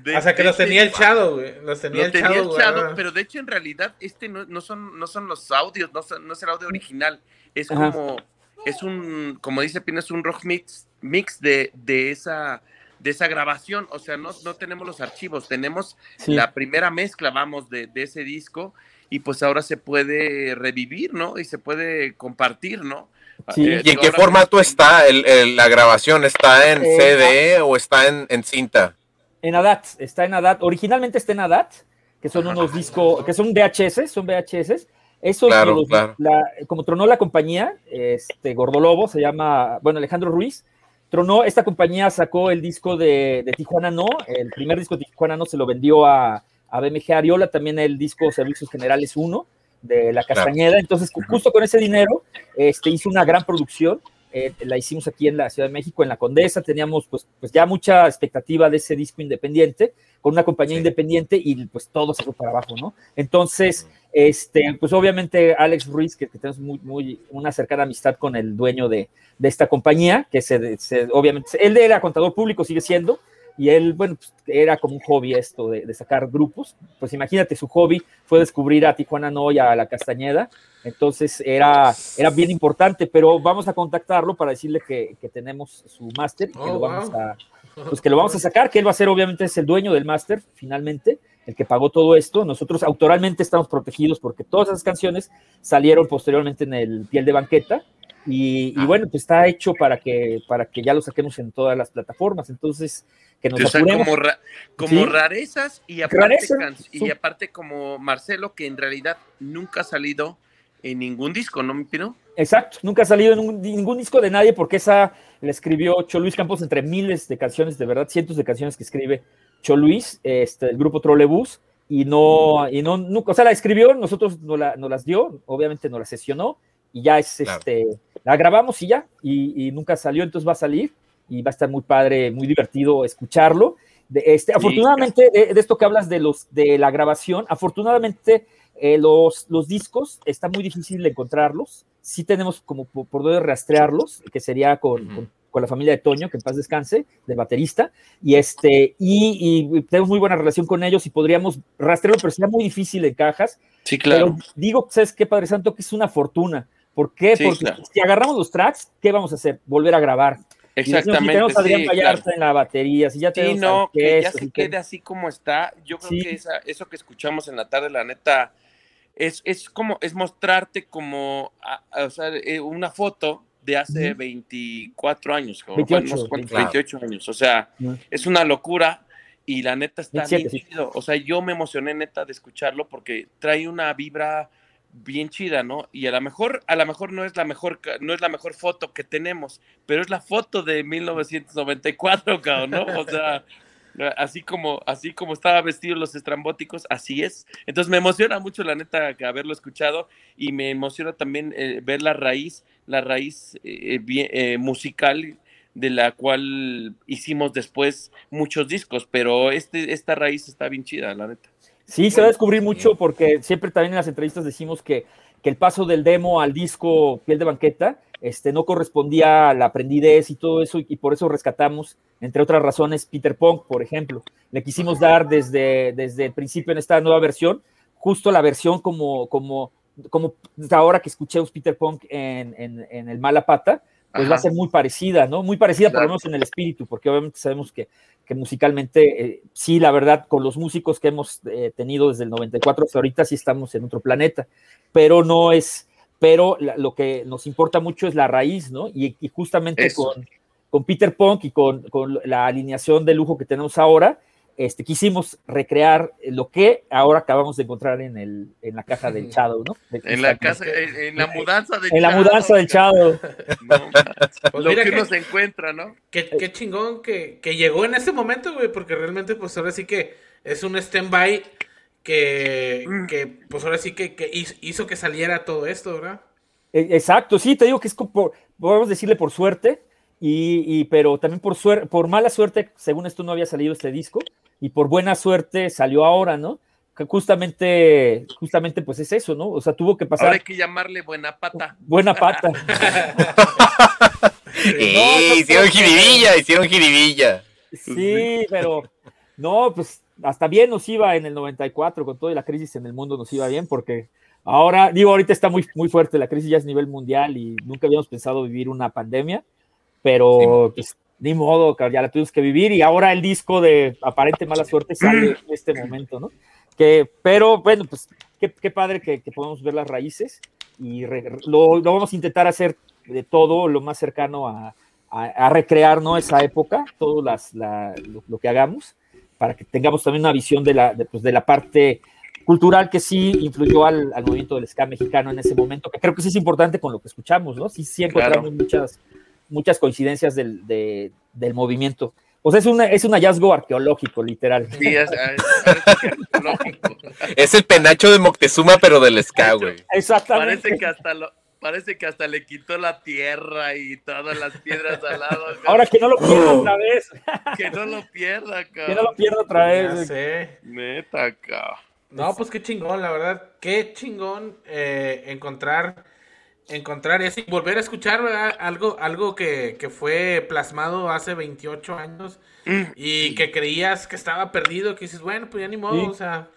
[SPEAKER 4] De-
[SPEAKER 3] O sea, que
[SPEAKER 4] de
[SPEAKER 3] los
[SPEAKER 4] este
[SPEAKER 3] tenía el. Chado, güey. Los tenía
[SPEAKER 4] Lo
[SPEAKER 3] el
[SPEAKER 4] tenía el pero de hecho en realidad este no, no son no son los audios, no, son- no es el audio original, es
[SPEAKER 5] Ajá.
[SPEAKER 4] como es un, como dice Pino, es un rock mix, mix de, de esa de esa grabación, o sea, no, no tenemos los archivos, tenemos
[SPEAKER 5] Sí.
[SPEAKER 4] la primera mezcla, vamos, de, de ese disco, y pues ahora se puede revivir, ¿no? Y se puede compartir, ¿no?
[SPEAKER 5] Sí.
[SPEAKER 4] Eh,
[SPEAKER 2] ¿Y en qué formato está el- el- la grabación? ¿Está en
[SPEAKER 5] Eh,
[SPEAKER 2] CD o está en, en cinta?
[SPEAKER 5] En ADAT, está en ADAT. Originalmente está en ADAT, que son unos discos, que son VHS, son VHS. Eso
[SPEAKER 2] Claro,
[SPEAKER 5] los-
[SPEAKER 2] claro.
[SPEAKER 5] la- como tronó la compañía, este Gordolobo se llama, bueno, Alejandro Ruiz, tronó, esta compañía sacó el disco de, de Tijuana No, el primer disco de Tijuana No se lo vendió a, a BMG Ariola, también el disco Servicios Generales 1 de La. Castañeda, entonces ju- justo con ese dinero este, hizo una gran producción, eh, la hicimos aquí en la Ciudad de México, en la Condesa, teníamos pues, pues ya mucha expectativa de ese disco independiente, con una compañía
[SPEAKER 2] Sí.
[SPEAKER 5] independiente y pues todo se fue para abajo, ¿no? Entonces, este, pues obviamente Alex Ruiz, que, que tenemos muy, muy, una cercana amistad con el dueño de, de esta compañía, que se, se- obviamente, él era contador público, sigue siendo, y él, bueno, pues, era como un hobby esto de, de sacar grupos, pues imagínate, su hobby fue descubrir a Tijuana No y a La Castañeda, entonces era, era bien importante, pero vamos a contactarlo para decirle que, que tenemos su máster y que
[SPEAKER 3] Oh,
[SPEAKER 5] lo vamos
[SPEAKER 3] wow.
[SPEAKER 5] a pues que lo vamos a sacar, que él va a ser obviamente es el dueño del máster finalmente, el que pagó todo esto. Nosotros autoralmente estamos protegidos porque todas esas canciones salieron posteriormente en el piel de banqueta y, y
[SPEAKER 4] Ah.
[SPEAKER 5] bueno, pues está hecho para que, para que ya lo saquemos en todas las plataformas. Entonces, que nos
[SPEAKER 4] O sea, como, ra- como
[SPEAKER 5] Sí.
[SPEAKER 4] rarezas y aparte,
[SPEAKER 5] Rareza,
[SPEAKER 4] y aparte como Marcelo, que en realidad nunca ha salido en ningún disco, ¿no, mi Pino?
[SPEAKER 5] Exacto, nunca ha salido en un- ningún disco de nadie porque esa la escribió Cho Luis Campos entre miles de canciones, de verdad, cientos de canciones que escribe Cho Luis, este, el grupo Trolebús, y no, y no, nunca, o sea, la escribió, nosotros nos, la, nos las dio, obviamente nos la sesionó, y ya es,
[SPEAKER 2] Claro.
[SPEAKER 5] este, la grabamos y ya, y, y nunca salió, entonces va a salir, y va a estar muy padre, muy divertido escucharlo. De, este,
[SPEAKER 4] Sí,
[SPEAKER 5] afortunadamente, de, de esto que hablas de, los, de la grabación, afortunadamente eh, los, los discos está muy difícil de encontrarlos. Sí tenemos como por, por dónde rastrearlos, que sería con, con, con la familia de Toño, que en paz descanse, del baterista. Y, este, y, y tenemos muy buena relación con ellos y podríamos rastrearlo, pero sería muy difícil en cajas.
[SPEAKER 4] Sí,
[SPEAKER 5] Pero digo, ¿sabes qué, Padre Santo? Que es una fortuna. ¿Por qué?
[SPEAKER 4] Sí,
[SPEAKER 5] Porque
[SPEAKER 4] claro.
[SPEAKER 5] si agarramos los tracks, ¿qué vamos a hacer? Volver a grabar. Decimos, si
[SPEAKER 4] Exactamente.
[SPEAKER 5] tenemos a Adrián
[SPEAKER 4] sí,
[SPEAKER 5] Vallarta
[SPEAKER 4] claro.
[SPEAKER 5] en la batería, si ya
[SPEAKER 4] Sí,
[SPEAKER 5] tenemos
[SPEAKER 4] no,
[SPEAKER 5] al
[SPEAKER 4] que ya se quede así como está. Yo creo
[SPEAKER 5] Sí.
[SPEAKER 4] que esa- eso que escuchamos en la tarde, la neta, es, es como, es mostrarte como, a- a- o sea, eh, una foto de hace
[SPEAKER 5] Ujú.
[SPEAKER 4] 24 años, o
[SPEAKER 5] 28,
[SPEAKER 4] no sé cuántos,
[SPEAKER 2] 28.
[SPEAKER 4] 28 años, o sea, es una locura y la neta está
[SPEAKER 5] 27,
[SPEAKER 4] bien
[SPEAKER 5] sí.
[SPEAKER 4] chido. O sea, yo me emocioné neta de escucharlo porque trae una vibra bien chida, ¿no? Y a lo mejor, a lo mejor no es la mejor, no es la mejor foto que tenemos, pero es la foto de 1994, cabrón, ¿no? O sea, así como, así como estaba vestido los estrambóticos, así es. Entonces me emociona mucho, la neta, haberlo escuchado y me emociona también eh, ver la raíz, la raíz eh, bien- eh, musical de la cual hicimos después muchos discos, pero este, esta raíz está bien chida, la neta.
[SPEAKER 5] Sí, se va a descubrir mucho porque siempre también en las entrevistas decimos que, que el paso del demo al disco Piel de Banqueta este, no correspondía a la aprendidez y todo eso, y, y por eso rescatamos, entre otras razones, Peter Punk, por ejemplo. Le quisimos dar desde, desde el principio en esta nueva versión, justo la versión como, como, como ahora que escuchemos Peter Punk en, en, en el Mala Pata, pues va a ser muy parecida, ¿no? Muy parecida por lo menos en el espíritu, porque obviamente sabemos que, que musicalmente, eh, sí, la verdad, con los músicos que hemos eh, tenido desde el 94 hasta ahorita, sí estamos en otro planeta, pero no es, pero la- lo que nos importa mucho es la raíz, ¿no? Y, y justamente
[SPEAKER 4] Eso.
[SPEAKER 5] con, con Peter Punk y con, con la alineación de lujo que tenemos ahora, este, quisimos recrear lo que ahora acabamos de encontrar en, el, en la caja del Shadow, ¿no? De
[SPEAKER 4] En la casa, en, en la mudanza de
[SPEAKER 5] En la
[SPEAKER 4] Chado,
[SPEAKER 5] mudanza del. Shadow.
[SPEAKER 4] No.
[SPEAKER 3] Pues
[SPEAKER 4] lo
[SPEAKER 3] mira
[SPEAKER 4] que
[SPEAKER 3] que-
[SPEAKER 4] uno se encuentra, ¿no?
[SPEAKER 3] Qué, qué chingón que, que llegó en ese momento, güey, porque realmente, pues ahora sí que es un stand-by que,
[SPEAKER 4] Mm.
[SPEAKER 3] que, pues ahora sí que, que hizo, que saliera todo esto, ¿verdad?
[SPEAKER 5] E- Exacto, sí, te digo que es como podemos decirle por suerte, y, y- pero también por suerte, por mala suerte, según esto no había salido este disco, y por buena suerte salió ahora, ¿no? Que justamente, justamente pues es eso, ¿no? O sea, tuvo que pasar
[SPEAKER 4] Ahora hay que llamarle buena pata.
[SPEAKER 5] buena pata.
[SPEAKER 2] ¡Eh! hicieron jiribilla, hicieron jiribilla.
[SPEAKER 5] Sí, pero no, pues hasta bien nos iba en el 94 con toda la crisis en el mundo, nos iba bien porque Ahora, digo, ahorita está muy, muy fuerte, la crisis ya es a nivel mundial y nunca habíamos pensado vivir una pandemia, pero pues, ni modo, ya la tuvimos que vivir y ahora el disco de aparente mala suerte sale en este momento, ¿no? Que, pero bueno, pues qué, qué padre que, que, podemos ver las raíces y re, lo, lo, vamos a intentar hacer de todo lo más cercano a, a, a recrear ¿no? esa época, todo las, la, lo, lo, que hagamos, para que tengamos también una visión de la, de, pues, de la parte cultural que sí influyó al, al, movimiento del ska mexicano en ese momento, que creo que sí es importante con lo que escuchamos, ¿no? Sí, sí encontramos claro. muchas, muchas coincidencias del, de, del movimiento. O sea, es, una, es un hallazgo arqueológico, literal.
[SPEAKER 4] Sí, es, es arqueológico.
[SPEAKER 2] es el penacho de Moctezuma, pero del ska, güey.
[SPEAKER 5] Exactamente.
[SPEAKER 4] Parece que hasta lo, parece que hasta le quitó la tierra y todas las piedras al lado.
[SPEAKER 5] Ahora que no lo pierda otra vez.
[SPEAKER 4] que no lo pierda, cabrón.
[SPEAKER 5] Que no lo pierda otra vez.
[SPEAKER 3] Ya sé.
[SPEAKER 4] Neta, cabrón.
[SPEAKER 3] No, pues qué chingón, la verdad, qué chingón eh, encontrar, encontrar eso y volver a escuchar ¿verdad? algo, algo que, que, fue plasmado hace 28 años mm. y que creías que estaba perdido, que dices, bueno, pues ya ni modo, sí. o sea,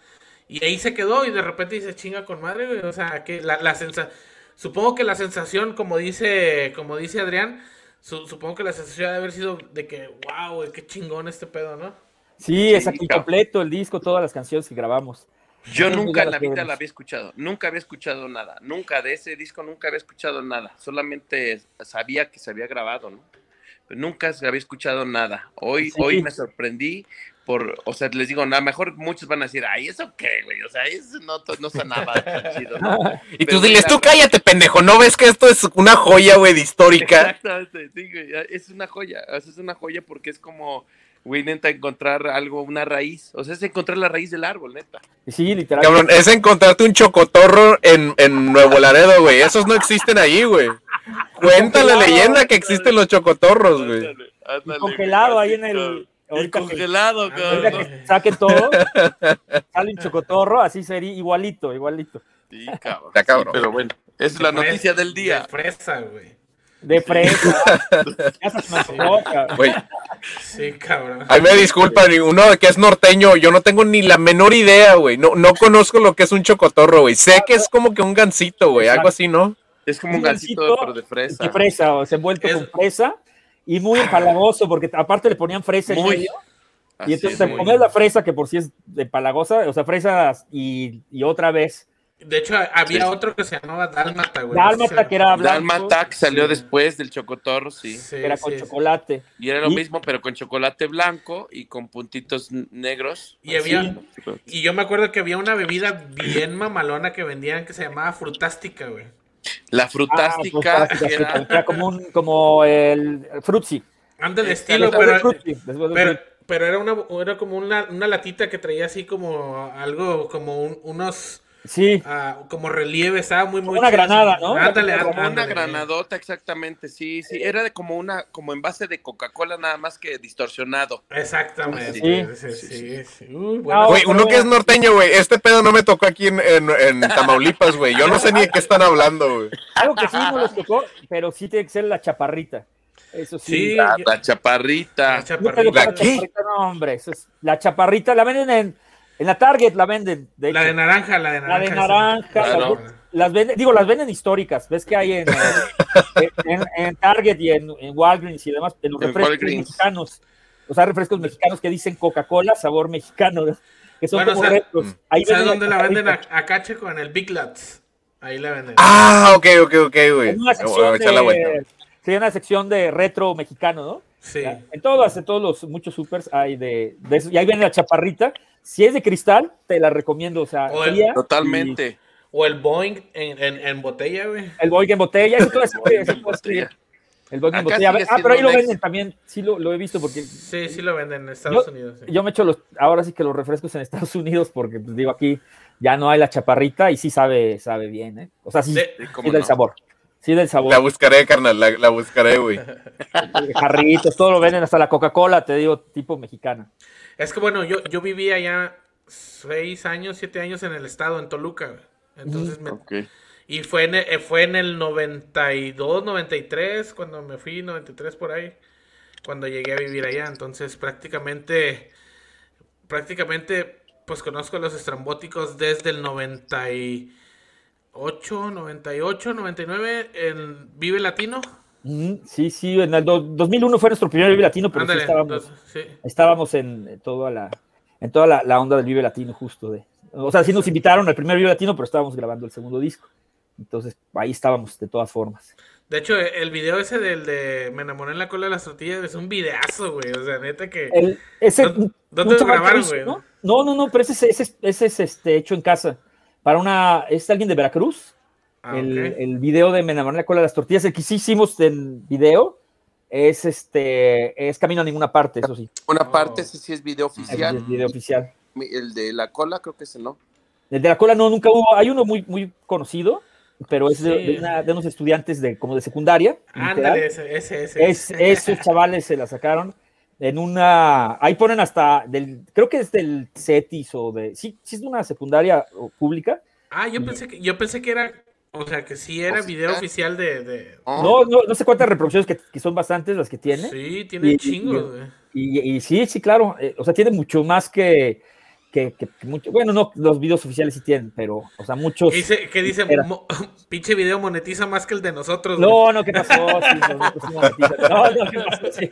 [SPEAKER 3] y ahí se quedó y de repente dice chinga con madre, güey, o sea, que la, la sensación, supongo que la sensación, como dice, como dice Adrián, su, supongo que la sensación de haber sido de que, wow, güey, qué chingón este pedo, ¿no?
[SPEAKER 5] Sí, es aquí completo el disco, todas las canciones que grabamos.
[SPEAKER 4] Yo nunca en la vida la había escuchado, nunca había escuchado nada, nunca de ese disco nunca había escuchado nada, solamente sabía que se había grabado, ¿no? Pero nunca se había escuchado nada. Hoy, sí. hoy me sorprendí por, o sea, les digo, a lo mejor muchos van a decir, ay, ¿eso qué, güey? O sea, eso no, no sonaba tan chido, ¿no?
[SPEAKER 2] Y tú diles, tú cállate, pendejo, ¿no ves que esto es una joya, güey, histórica?
[SPEAKER 4] Exactamente, sí, güey, es una joya, es una joya porque es como güey, neta, encontrar algo, una raíz. O sea, es encontrar la raíz del árbol, neta.
[SPEAKER 5] Sí, literalmente.
[SPEAKER 2] Cabrón, es encontrarte un chocotorro en, en Nuevo Laredo, güey. Esos no existen ahí, güey. Cuenta la leyenda que existen los chocotorros, güey.
[SPEAKER 5] Congelado ahí en el...
[SPEAKER 4] El congelado,
[SPEAKER 5] que, ahorita que saque todo, sale un chocotorro, así sería igualito, igualito.
[SPEAKER 4] Sí, cabrón. Está cabrón. Sí, pero bueno, es la noticia del día.
[SPEAKER 3] De fresa, güey.
[SPEAKER 5] De fresa. se.
[SPEAKER 3] Sí, cabrón.
[SPEAKER 2] Ay, me disculpan, uno que es norteño, yo no tengo ni la menor idea, güey. No, no conozco lo que es un chocotorro, güey. Sé que es como que un gansito, güey, algo así, ¿no?
[SPEAKER 4] Es como un gansito, pero de fresa.
[SPEAKER 5] De fresa, o sea, envuelto es... con fresa y muy empalagoso, porque aparte le ponían fresa en medio. Y entonces te comes la fresa, que por sí es empalagosa, o sea, fresas y, y otra vez
[SPEAKER 3] de hecho, había sí. otro que se llamaba Dálmata, güey.
[SPEAKER 5] Dálmata, que era blanco.
[SPEAKER 4] Dálmata, que salió después del chocotorro, sí.
[SPEAKER 5] sí era con sí, chocolate.
[SPEAKER 4] Y era lo ¿Y? mismo, pero con chocolate blanco y con puntitos negros.
[SPEAKER 3] Y había, y yo me acuerdo que había una bebida bien mamalona que vendían que se llamaba Frutástica, güey.
[SPEAKER 4] La Frutástica,
[SPEAKER 5] ah, era... era... como un, como el Frutzi.
[SPEAKER 3] Ándale, estilo, pero, pero, pero, era una, era como una, una latita que traía así como algo, como un, unos
[SPEAKER 5] Sí.
[SPEAKER 3] Uh, como relieve, estaba muy, muy.
[SPEAKER 5] Una granada, ¿no?
[SPEAKER 3] Ándale,
[SPEAKER 4] como
[SPEAKER 3] ándale,
[SPEAKER 4] una granadota, exactamente, sí, sí. Era de como una, como en base de Coca-Cola, nada más que distorsionado.
[SPEAKER 3] Exactamente. Sí, sí, sí. sí.
[SPEAKER 2] Uy, bueno. Güey, uno que es norteño, güey, este pedo no me tocó aquí en, en, en Tamaulipas, güey. Yo no sé ni de qué están hablando, güey.
[SPEAKER 5] Algo que sí no les tocó, pero sí tiene que ser la chaparrita. Eso sí.
[SPEAKER 4] sí la, la, chaparrita.
[SPEAKER 3] La chaparrita.
[SPEAKER 5] ¿La, chaparrita no, hombre. Eso es, la chaparrita la venden en en la Target la venden. De
[SPEAKER 3] la de naranja, la de naranja.
[SPEAKER 5] La de naranja. Claro. Las, las venden, digo, las venden históricas. ¿Ves que hay en, en, en Target y en, en, Walgreens y demás? En los refrescos mexicanos. O sea, refrescos mexicanos que dicen Coca-Cola, sabor mexicano. Que son
[SPEAKER 3] bueno,
[SPEAKER 5] como
[SPEAKER 3] o sea,
[SPEAKER 5] retos.
[SPEAKER 3] Ahí ¿Sabes dónde la, venden a, a Cache con el Big Lots? Ahí la venden.
[SPEAKER 2] Ah, ok, ok, ok, güey.
[SPEAKER 5] En una sección de, sería una sección de retro mexicano, ¿no?
[SPEAKER 3] Sí.
[SPEAKER 5] En todas, en todos los muchos supers hay de, de eso. Y ahí viene la chaparrita. Si es de cristal, te la recomiendo. O sea,
[SPEAKER 3] o el,
[SPEAKER 5] fría
[SPEAKER 4] totalmente.
[SPEAKER 5] Y...
[SPEAKER 3] O el Boeing en, en, en botella, güey.
[SPEAKER 5] El Boeing en botella. Eso es. El Boeing en botella. Ah, pero ahí lo venden también. Sí lo, lo, he visto porque.
[SPEAKER 3] Sí, sí lo venden en Estados
[SPEAKER 5] yo,
[SPEAKER 3] Unidos. Sí.
[SPEAKER 5] Yo me echo los, ahora sí que los refrescos en Estados Unidos porque, pues, digo, aquí ya no hay la chaparrita y sí sabe, sabe bien, ¿eh? O sea, sí, sí, sí del no? sabor. Sí, del sabor.
[SPEAKER 2] La buscaré, carnal, la, la buscaré, güey.
[SPEAKER 5] Jarritos, todo lo venden, hasta la Coca-Cola, te digo, tipo mexicana.
[SPEAKER 3] Es que bueno, yo, yo viví allá seis años, siete años en el estado, en Toluca. Entonces me...
[SPEAKER 4] Okay.
[SPEAKER 3] Y fue en, el, fue en el 92, 93, cuando me fui, 93 por ahí, cuando llegué a vivir allá. Entonces prácticamente, prácticamente, pues conozco a los estrambóticos desde el 90 y 8, 98, 99 en Vive Latino.
[SPEAKER 5] Sí, sí, en el do- 2001 fue nuestro primer Vive Latino, pero sí estábamos,
[SPEAKER 3] sí.
[SPEAKER 5] estábamos en toda la en toda la, la onda del Vive Latino justo de o sea sí nos invitaron al primer Vive Latino pero estábamos grabando el segundo disco entonces ahí estábamos de todas formas
[SPEAKER 3] De hecho, el video ese del de Me enamoré en la cola de las tortillas es un videazo, güey. O sea, neta que.
[SPEAKER 5] El- ese
[SPEAKER 3] ¿Dó- dónde lo grabaron, güey?
[SPEAKER 5] ¿no? no no no pero ese, es- ese, es- ese es este hecho en casa para una es alguien de Veracruz
[SPEAKER 3] Ah,
[SPEAKER 5] el,
[SPEAKER 3] ok.
[SPEAKER 5] el video de Me enamoré en la cola de las tortillas el que sí hicimos en video es este es camino a ninguna parte eso sí
[SPEAKER 4] Una
[SPEAKER 3] Oh.
[SPEAKER 4] parte, ese sí es video
[SPEAKER 5] es
[SPEAKER 4] oficial.
[SPEAKER 5] el video oficial
[SPEAKER 4] El de la cola, creo que ese no.
[SPEAKER 5] El de la cola no, nunca hubo. Hay uno muy, muy conocido, pero es de,
[SPEAKER 3] Sí.
[SPEAKER 5] de una- de unos estudiantes de, como de secundaria.
[SPEAKER 3] Ándale, ese, ese, ese.
[SPEAKER 5] Es, esos chavales se la sacaron en una. Ahí ponen hasta. Del, creo que es del CETIS o de. Sí, sí es de una secundaria pública.
[SPEAKER 3] Ah, yo pensé que, yo pensé que era. O sea, que sí era video oficial de. de-
[SPEAKER 4] Oh,
[SPEAKER 5] No, no, no sé cuántas reproducciones, que, que son bastantes las que tiene.
[SPEAKER 3] Sí, tiene
[SPEAKER 5] Y-
[SPEAKER 3] chingos,
[SPEAKER 5] y-
[SPEAKER 3] güey.
[SPEAKER 5] Y, y sí, sí, claro. eh, o sea, tiene mucho más que. que, que- que mucho, bueno, no, los videos oficiales sí tienen, pero, o sea, muchos.
[SPEAKER 3] ¿Qué dice, que dice
[SPEAKER 5] Era.
[SPEAKER 3] mo- pinche video monetiza más que el de nosotros, güey.
[SPEAKER 5] No, no, ¿qué pasó? Sí, no, no, ¿qué pasó? Sí.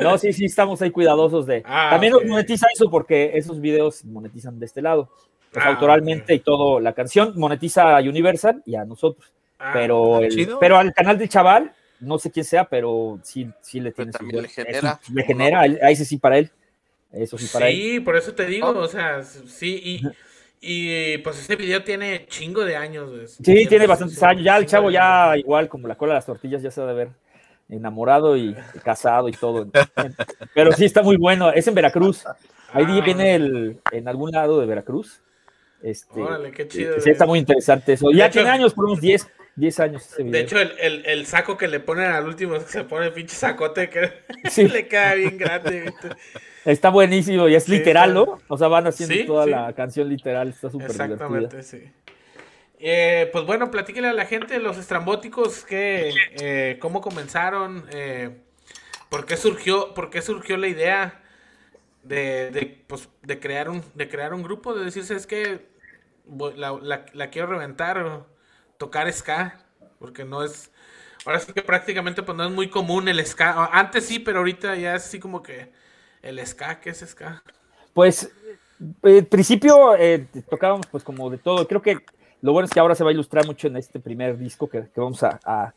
[SPEAKER 5] No, sí, sí, estamos ahí cuidadosos de.
[SPEAKER 3] Ah,
[SPEAKER 5] También nos monetiza eso porque esos videos monetizan de este lado. Pues,
[SPEAKER 3] Ah,
[SPEAKER 5] autoralmente
[SPEAKER 3] ok.
[SPEAKER 5] y todo, la canción monetiza a Universal y a nosotros.
[SPEAKER 3] Ah,
[SPEAKER 5] pero, el-
[SPEAKER 2] chido.
[SPEAKER 5] pero al canal del chaval, no sé quién sea, pero sí, sí le tiene.
[SPEAKER 4] también le genera,
[SPEAKER 5] un- le
[SPEAKER 4] ¿o
[SPEAKER 5] genera, él- ahí sí, sí, para él. Eso sí, para él.
[SPEAKER 3] Sí, por eso te digo,
[SPEAKER 4] Oh.
[SPEAKER 3] o sea, sí, y, y pues ese video tiene chingo de años, güey.
[SPEAKER 5] Sí, tiene bastantes años. Ya el chavo ya
[SPEAKER 3] años.
[SPEAKER 5] igual como la cola de las tortillas ya se ha de ver enamorado y casado y todo. Pero sí está muy bueno. Es en Veracruz. Ahí
[SPEAKER 3] Ah.
[SPEAKER 5] viene el, en algún lado de Veracruz. Este,
[SPEAKER 3] Órale, qué chido,
[SPEAKER 5] Sí,
[SPEAKER 3] güey.
[SPEAKER 5] está muy interesante eso.
[SPEAKER 3] De
[SPEAKER 5] Ya
[SPEAKER 3] hecho-
[SPEAKER 5] tiene años, por unos 10, 10 años ese video.
[SPEAKER 3] De hecho, el, el, el saco que le ponen al último, se pone el pinche sacote que
[SPEAKER 5] Sí.
[SPEAKER 3] le queda bien grande. ¿viste?
[SPEAKER 5] está buenísimo y es
[SPEAKER 3] Sí,
[SPEAKER 5] literal, ¿no? O sea, van haciendo
[SPEAKER 3] Sí,
[SPEAKER 5] toda la canción literal. Está súper divertida.
[SPEAKER 3] Exactamente, sí. Eh, pues bueno, platíquele a la gente, los estrambóticos, que, eh, cómo comenzaron, eh, por qué surgió, por qué surgió la idea de, de, pues, de crear un, de crear un grupo, de decirse es que la, quiero reventar, o tocar ska, porque no es, ahora sí que prácticamente pues no es muy común el ska, antes sí, pero ahorita ya es así como que el ska, ¿qué es ska?
[SPEAKER 5] Pues, eh, al principio eh, tocábamos pues como de todo. Creo que lo bueno es que ahora se va a ilustrar mucho en este primer disco que, vamos a,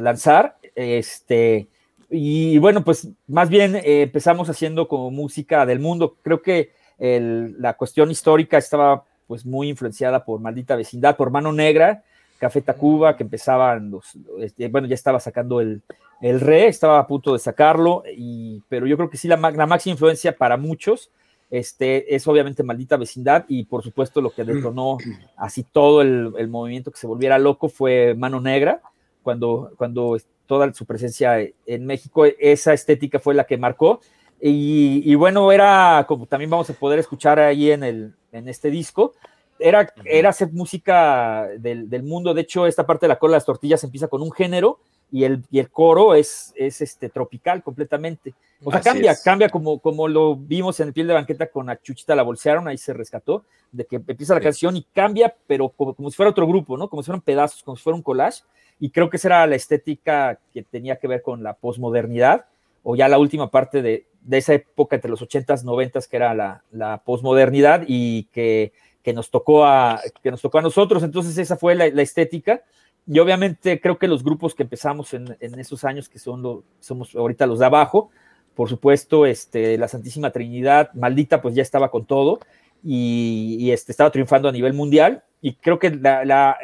[SPEAKER 5] lanzar. Este, y bueno, pues más bien eh, empezamos haciendo como música del mundo. Creo que la cuestión histórica estaba pues muy influenciada por Maldita Vecindad, por Mano Negra, Café Tacuba, que empezaban los, este, bueno, ya estaba sacando el, el re, estaba a punto de sacarlo, y, pero yo creo que sí la, la máxima influencia para muchos este, es obviamente Maldita Vecindad y por supuesto lo que detonó así todo el, el movimiento que se volviera loco fue Mano Negra, cuando, cuando toda su presencia en México, esa estética fue la que marcó. Y, y bueno, era como también vamos a poder escuchar ahí en, el, en este disco, era, era hacer música del, del mundo. De hecho, esta parte de la cola de las tortillas empieza con un género y el, y el coro es, es este, tropical completamente. O sea,
[SPEAKER 4] Así
[SPEAKER 5] cambia,
[SPEAKER 4] es.
[SPEAKER 5] cambia como, como lo vimos en el piel de banqueta con la chuchita la bolsearon, ahí se rescató, de que empieza la
[SPEAKER 2] Sí.
[SPEAKER 5] canción y cambia, pero como, como si fuera otro grupo, ¿no? Como si fueran pedazos, como si fuera un collage. Y creo que esa era la estética que tenía que ver con la posmodernidad, o ya la última parte de, de esa época entre los 80s, 90s, que era la, la posmodernidad y que, que, nos tocó a, que nos tocó a nosotros. Entonces esa fue la, la estética. Y obviamente creo que los grupos que empezamos en, en esos años, que son los, somos ahorita los de abajo, por supuesto, este, la Santísima Trinidad, maldita, pues ya estaba con todo y, este, estaba triunfando a nivel mundial. Y creo que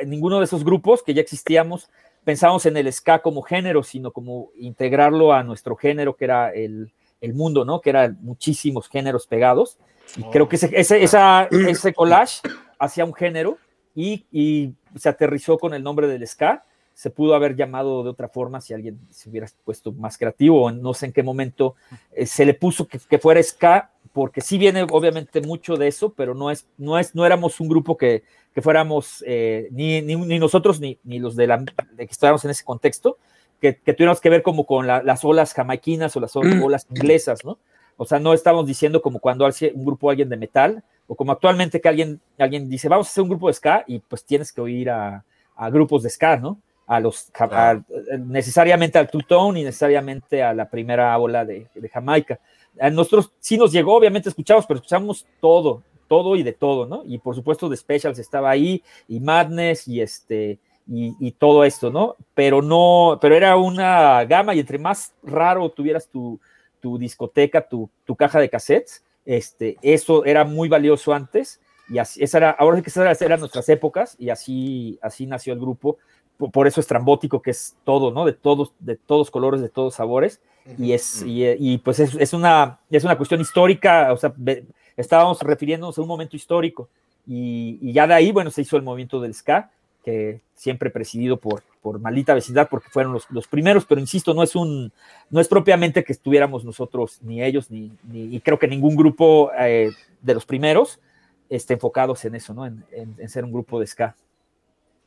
[SPEAKER 5] ninguno de esos grupos que ya existíamos pensábamos en el ska como género, sino como integrarlo a nuestro género, que era el, el mundo, ¿no? Que eran muchísimos géneros pegados. Y
[SPEAKER 3] Oh.
[SPEAKER 5] creo que ese, ese, esa, ese collage hacía un género y, y se aterrizó con el nombre del ska se pudo haber llamado de otra forma si alguien se hubiera puesto más creativo, no sé en qué momento eh, se le puso que, que, fuera ska, porque sí viene obviamente mucho de eso, pero no es, no es, no éramos un grupo que, que fuéramos eh, ni, ni, ni, nosotros ni, ni los de, la, de que estuviéramos en ese contexto, que, que tuviéramos que ver como con la, las olas jamaiquinas o las olas inglesas, ¿no? O sea, no estamos diciendo como cuando hace un grupo alguien de metal, o como actualmente que alguien, alguien dice, vamos a hacer un grupo de ska, y pues tienes que oír a, a grupos de ska, ¿no? A los, a- necesariamente al two-tone y necesariamente a la primera ola de, de Jamaica. A nosotros sí nos llegó, obviamente escuchamos, pero escuchamos todo, todo y de todo, ¿no? Y por supuesto The Specials estaba ahí, y Madness, y este, y, y todo esto, ¿no? Pero no, pero era una gama, y entre más raro tuvieras tu, tu discoteca, tu, tu caja de cassettes, este, eso era muy valioso antes, y así, esa era, ahora sí que esas eran nuestras épocas, y así, así nació el grupo, por, por eso estrambótico, que es todo, ¿no? De todos, de todos colores, de todos sabores, y es, y, y, pues es, es, una, es una cuestión histórica, o sea, estábamos refiriéndonos a un momento histórico, y, y ya de ahí, bueno, se hizo el movimiento del ska, que siempre presidido por, por Maldita Vecindad, porque fueron los, los primeros, pero insisto, no es un, no es propiamente que estuviéramos nosotros, ni ellos, ni, ni y creo que ningún grupo eh, de los primeros esté enfocados en eso, ¿no? En, en- en ser un grupo de ska.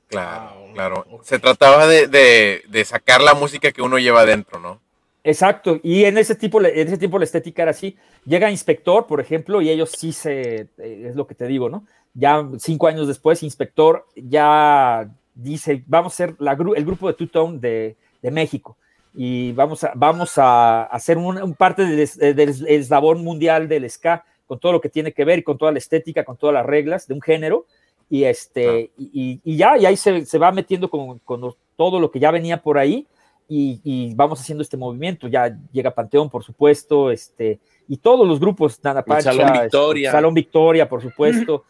[SPEAKER 2] Claro,
[SPEAKER 3] Wow,
[SPEAKER 2] claro. Se trataba de, de, de sacar la música que uno lleva adentro, ¿no?
[SPEAKER 5] Exacto, y en ese tipo, en ese tiempo la estética era así. Llega Inspector, por ejemplo, y ellos sí se, eh, es lo que te digo, ¿no? Ya cinco años después, Inspector ya dice, vamos a ser la el grupo de Two Tone de, de México y vamos a, vamos a hacer un, un parte del, es- del eslabón mundial del ska, con todo lo que tiene que ver, con toda la estética, con todas las reglas de un género, y, este, y, y- y ya, y ahí se, se va metiendo con, con todo lo que ya venía por ahí, y, y vamos haciendo este movimiento. Ya llega Panteón, por supuesto, este, y todos los grupos, Nana
[SPEAKER 4] El
[SPEAKER 5] Pancha,
[SPEAKER 4] Salón
[SPEAKER 5] este,
[SPEAKER 4] Victoria.
[SPEAKER 5] Salón Victoria, por supuesto,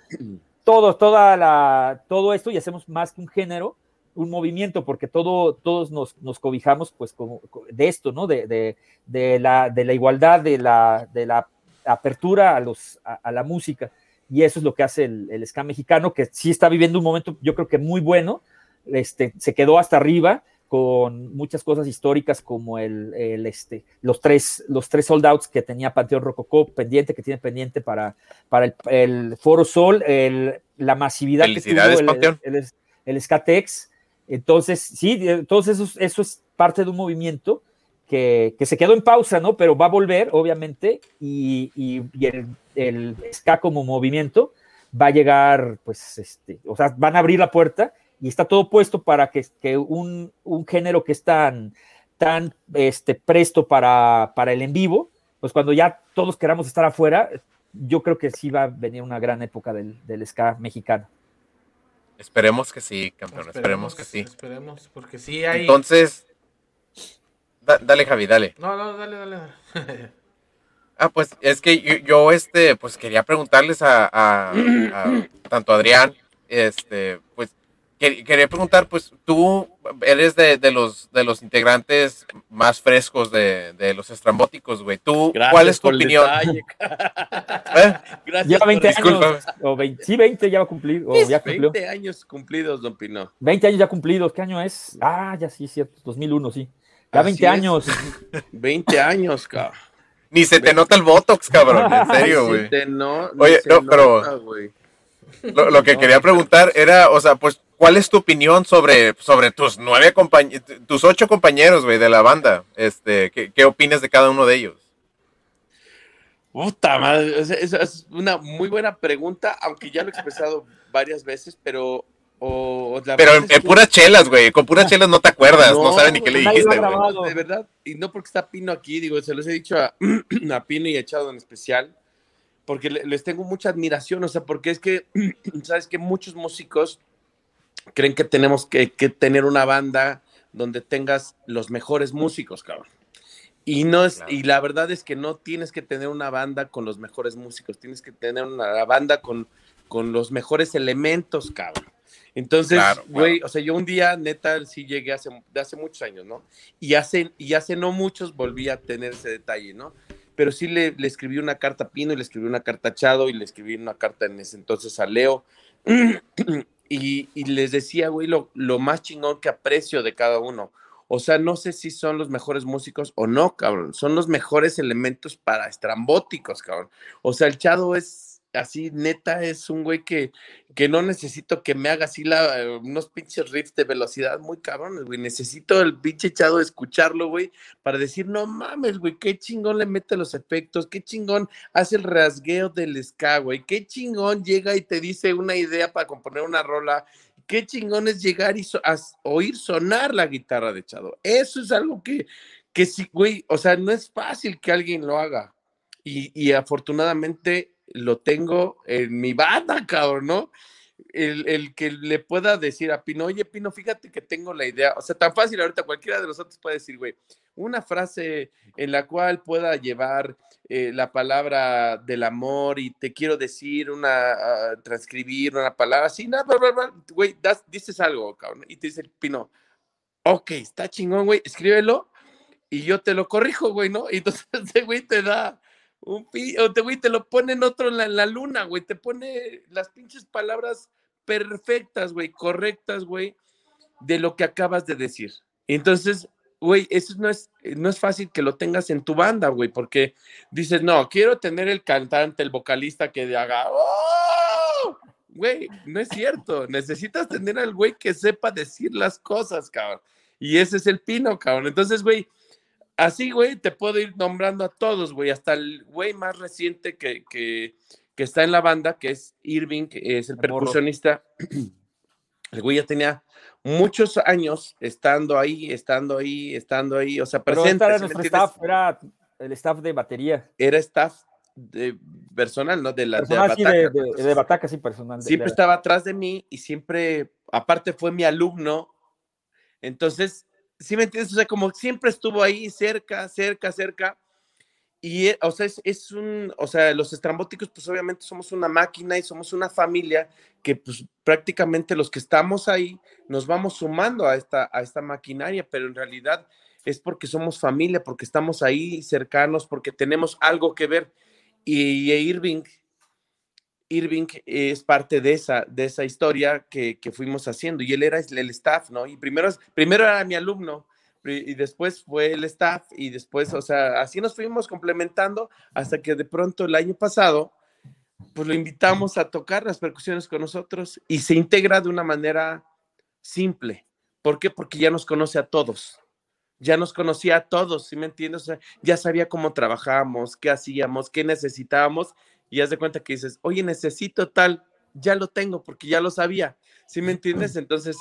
[SPEAKER 5] todo, toda la, todo esto y hacemos más que un género, un movimiento, porque todo, todos nos, nos cobijamos pues como, de esto, ¿no? De, de, de la, de la igualdad, de la, de la apertura a, los, a, a la música. Y eso es lo que hace el, el ska mexicano, que sí está viviendo un momento, yo creo que muy bueno, este, se quedó hasta arriba con muchas cosas históricas como el, el, este, los, tres, los tres sold outs que tenía Panteón Rococó pendiente, que tiene pendiente para, para el, el Foro Sol, el, la masividad que tuvo el, el, Skatex. Entonces, sí, entonces eso, eso es parte de un movimiento que, que, se quedó en pausa, ¿no? Pero va a volver, obviamente, y, y, y el, el, ska como movimiento va a llegar, pues, este, o sea, van a abrir la puerta y está todo puesto para que, que un, un, género que es tan, tan este, presto para, para el en vivo, pues cuando ya todos queramos estar afuera, yo creo que sí va a venir una gran época del, del ska mexicano.
[SPEAKER 2] Esperemos que sí, campeón, esperemos, esperemos que sí.
[SPEAKER 3] Esperemos, porque sí hay...
[SPEAKER 2] Entonces, da, dale Javi, dale.
[SPEAKER 3] No, no, dale, dale.
[SPEAKER 2] ah, pues es que yo, yo, este, pues quería preguntarles a, a, a tanto a Adrián, este, pues quería preguntar, pues tú eres de, de, los, de los integrantes más frescos de, de los estrambóticos, güey. ¿Tú
[SPEAKER 4] Gracias
[SPEAKER 2] cuál es tu opinión?
[SPEAKER 4] ¿Eh? Gracias
[SPEAKER 5] Lleva 20 años. O 20, sí, 20 ya va a cumplir. O ya
[SPEAKER 4] 20 cumplió. años cumplidos, don Pino.
[SPEAKER 5] 20 años ya cumplidos. ¿Qué año es? Ah, ya sí, cierto. 2001, sí. Ya Así 20 años.
[SPEAKER 4] Es. 20 años, cabrón.
[SPEAKER 2] Ni se te nota el Botox, cabrón, en serio, güey.
[SPEAKER 4] No,
[SPEAKER 2] Oye, no, nota, pero wey. Lo, lo, que no, quería preguntar era, o sea, pues, ¿cuál es tu opinión sobre, sobre tus nueve compañeros, tus ocho compañeros, güey, de la banda? Este, ¿qué, ¿qué, opinas de cada uno de ellos?
[SPEAKER 4] Puta madre, esa es, es una muy buena pregunta, aunque ya lo he expresado varias veces, pero o, la
[SPEAKER 2] pero en, en puras chelas, güey. Con puras chelas no te acuerdas. No, no sabes ni qué le dijiste,
[SPEAKER 4] güey. De verdad. Y no porque está Pino aquí, digo, se los he dicho a, a Pino y a Echado en especial, porque les tengo mucha admiración. O sea, porque es que, sabes que muchos músicos creen que tenemos que, que tener una banda donde tengas los mejores músicos, cabrón. Y, no es, claro. y la verdad es que no tienes que tener una banda con los mejores músicos, tienes que tener una banda con, con los mejores elementos, cabrón. Entonces, güey, claro. o sea, yo un día, neta, sí llegué hace, de hace muchos años, ¿no? Y hace, y hace no muchos volví a tener ese detalle, ¿no? Pero sí le, le escribí una carta a Pino y le escribí una carta a Chado y le escribí una carta en ese entonces a Leo. y, y, les decía, güey, lo, lo más chingón que aprecio de cada uno. O sea, no sé si son los mejores músicos o no, cabrón. Son los mejores elementos para estrambóticos, cabrón. O sea, el Chado es así, neta, es un güey que, que no necesito que me haga así la, eh, unos pinches riffs de velocidad muy cabrones, güey. Necesito el pinche echado escucharlo, güey, para decir, no mames, güey, qué chingón le mete los efectos, qué chingón hace el rasgueo del ska, güey, qué chingón llega y te dice una idea para componer una rola qué chingón es llegar y oír sonar la guitarra de Chado. Eso es algo que, que sí, güey, o sea, no es fácil que alguien lo haga. Y, y afortunadamente lo tengo en mi banda, cabrón, ¿no? El, el que le pueda decir a Pino, oye, Pino, fíjate que tengo la idea. O sea, tan fácil ahorita cualquiera de nosotros puede decir, güey, una frase en la cual pueda llevar eh, la palabra del amor y te quiero decir una, ah, transcribir una palabra así, nada, bla, bla, bla, güey, das- dices algo, cabrón, y te dice el Pino, ok, está chingón, güey, escríbelo y yo te lo corrijo, güey, ¿no? Y entonces ese güey te da un o te, güey, te lo pone en otro en la, la luna, güey, te pone las pinches palabras perfectas, güey, correctas, güey, de lo que acabas de decir. Entonces, güey, eso no es, no es fácil que lo tengas en tu banda, güey, porque dices, no, quiero tener el cantante, el vocalista que haga, ¡Oh! Güey, no es cierto. Necesitas tener al güey que sepa decir las cosas, cabrón. Y ese es el pino, cabrón. Entonces, güey, así, güey, te puedo ir nombrando a todos, güey, hasta el güey más reciente que, que, que está en la banda, que es Irving, que es el percusionista. El güey ya tenía muchos años estando ahí, estando ahí, estando ahí, o sea,
[SPEAKER 5] Pero
[SPEAKER 4] presente.
[SPEAKER 5] este era
[SPEAKER 4] ¿sí
[SPEAKER 5] nuestro staff, era el staff de batería.
[SPEAKER 4] Era staff de personal, ¿no? De la de
[SPEAKER 5] Personal, sí,
[SPEAKER 4] Bataca,
[SPEAKER 5] de,
[SPEAKER 4] ¿no?
[SPEAKER 5] de,
[SPEAKER 4] Entonces,
[SPEAKER 5] de Bataca, sí, personal. de-
[SPEAKER 4] siempre
[SPEAKER 5] de-
[SPEAKER 4] estaba atrás de mí y siempre, aparte fue mi alumno, entonces, ¿sí me entiendes? O sea, como siempre estuvo ahí cerca, cerca, cerca. Y, eh, o sea, es, es un, o sea, los estrambóticos, pues obviamente somos una máquina y somos una familia que, pues prácticamente los que estamos ahí nos vamos sumando a esta, a esta maquinaria, pero en realidad es porque somos familia, porque estamos ahí cercanos, porque tenemos algo que ver. Y, Irving, Irving es parte de esa, de esa historia que, que fuimos haciendo y él era el staff, ¿no? Y primero, primero era mi alumno y después fue el staff y después, o sea, así nos fuimos complementando hasta que de pronto el año pasado, pues lo invitamos a tocar las percusiones con nosotros y se integra de una manera simple. ¿Por qué? Porque ya nos conoce a todos. Ya nos conocía a todos, ¿sí me entiendes? Ya sabía cómo trabajábamos, qué hacíamos, qué necesitábamos y haz de cuenta que dices, oye, necesito tal, ya lo tengo porque ya lo sabía, ¿sí me entiendes? Entonces,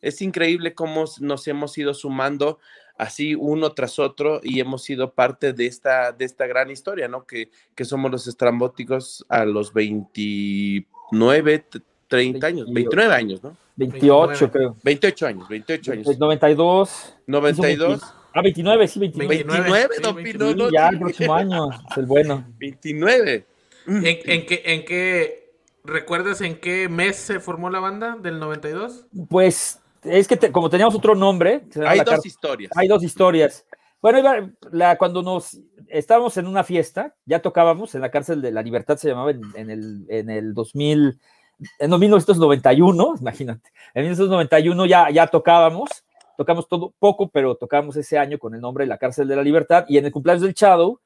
[SPEAKER 4] es increíble cómo nos hemos ido sumando así uno tras otro y hemos sido parte de esta, de esta gran historia, ¿no? Que, que somos los estrambóticos a los 29, t- 30 años, 29 años, ¿no?
[SPEAKER 5] 28,
[SPEAKER 3] 29.
[SPEAKER 5] creo.
[SPEAKER 4] 28 años, 28 años.
[SPEAKER 5] 92.
[SPEAKER 4] 92,
[SPEAKER 5] Ah, 29, sí, 29.
[SPEAKER 4] 29,
[SPEAKER 3] sí,
[SPEAKER 4] don
[SPEAKER 3] 29.
[SPEAKER 4] Pino, no,
[SPEAKER 5] ya
[SPEAKER 4] sí.
[SPEAKER 5] el próximo año, es el bueno.
[SPEAKER 4] 29.
[SPEAKER 3] ¿En, en qué, ¿En qué recuerdas en qué mes se formó la banda del 92?
[SPEAKER 5] Pues es que te- como teníamos otro nombre,
[SPEAKER 4] Hay dos
[SPEAKER 5] car-
[SPEAKER 4] historias.
[SPEAKER 5] hay dos historias. Bueno, iba- la, cuando nos estábamos en una fiesta, ya tocábamos en la cárcel de la Libertad, se llamaba en, en el, en el 2000, en 1991, imagínate. En 1991 ya, ya tocábamos, tocamos todo poco, pero tocábamos ese año con el nombre de la cárcel de la Libertad. Y en el cumpleaños del Shadow,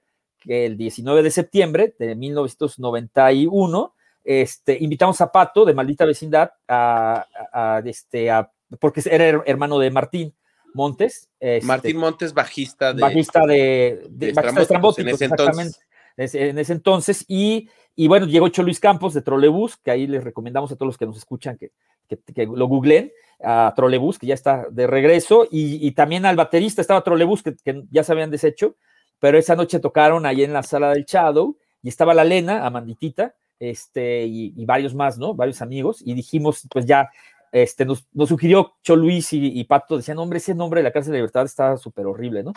[SPEAKER 5] que el 19 de septiembre de 1991, este, invitamos a Pato de Maldita Vecindad a, a- a, este, a- porque era her- hermano de Martín Montes. este,
[SPEAKER 4] Martín Montes, bajista de.
[SPEAKER 5] bajista de, de,
[SPEAKER 4] de
[SPEAKER 5] bajista
[SPEAKER 4] en ese
[SPEAKER 5] exactamente. Ese- En ese entonces, y, y bueno, llegó Cho Luis Campos de Trolebús, que ahí les recomendamos a todos los que nos escuchan que, que, que lo googleen, a Trolebús, que ya está de regreso, y, y también al baterista estaba Trolebús, que, que ya se habían deshecho, pero esa noche tocaron ahí en la sala del Shadow, y estaba la Lena, Amanditita, este, y, y varios más, ¿no? Varios amigos, y dijimos, pues ya, este, nos, nos sugirió Cho Luis y, y Pato, decían, hombre, ese nombre de la cárcel de libertad está súper horrible, ¿no?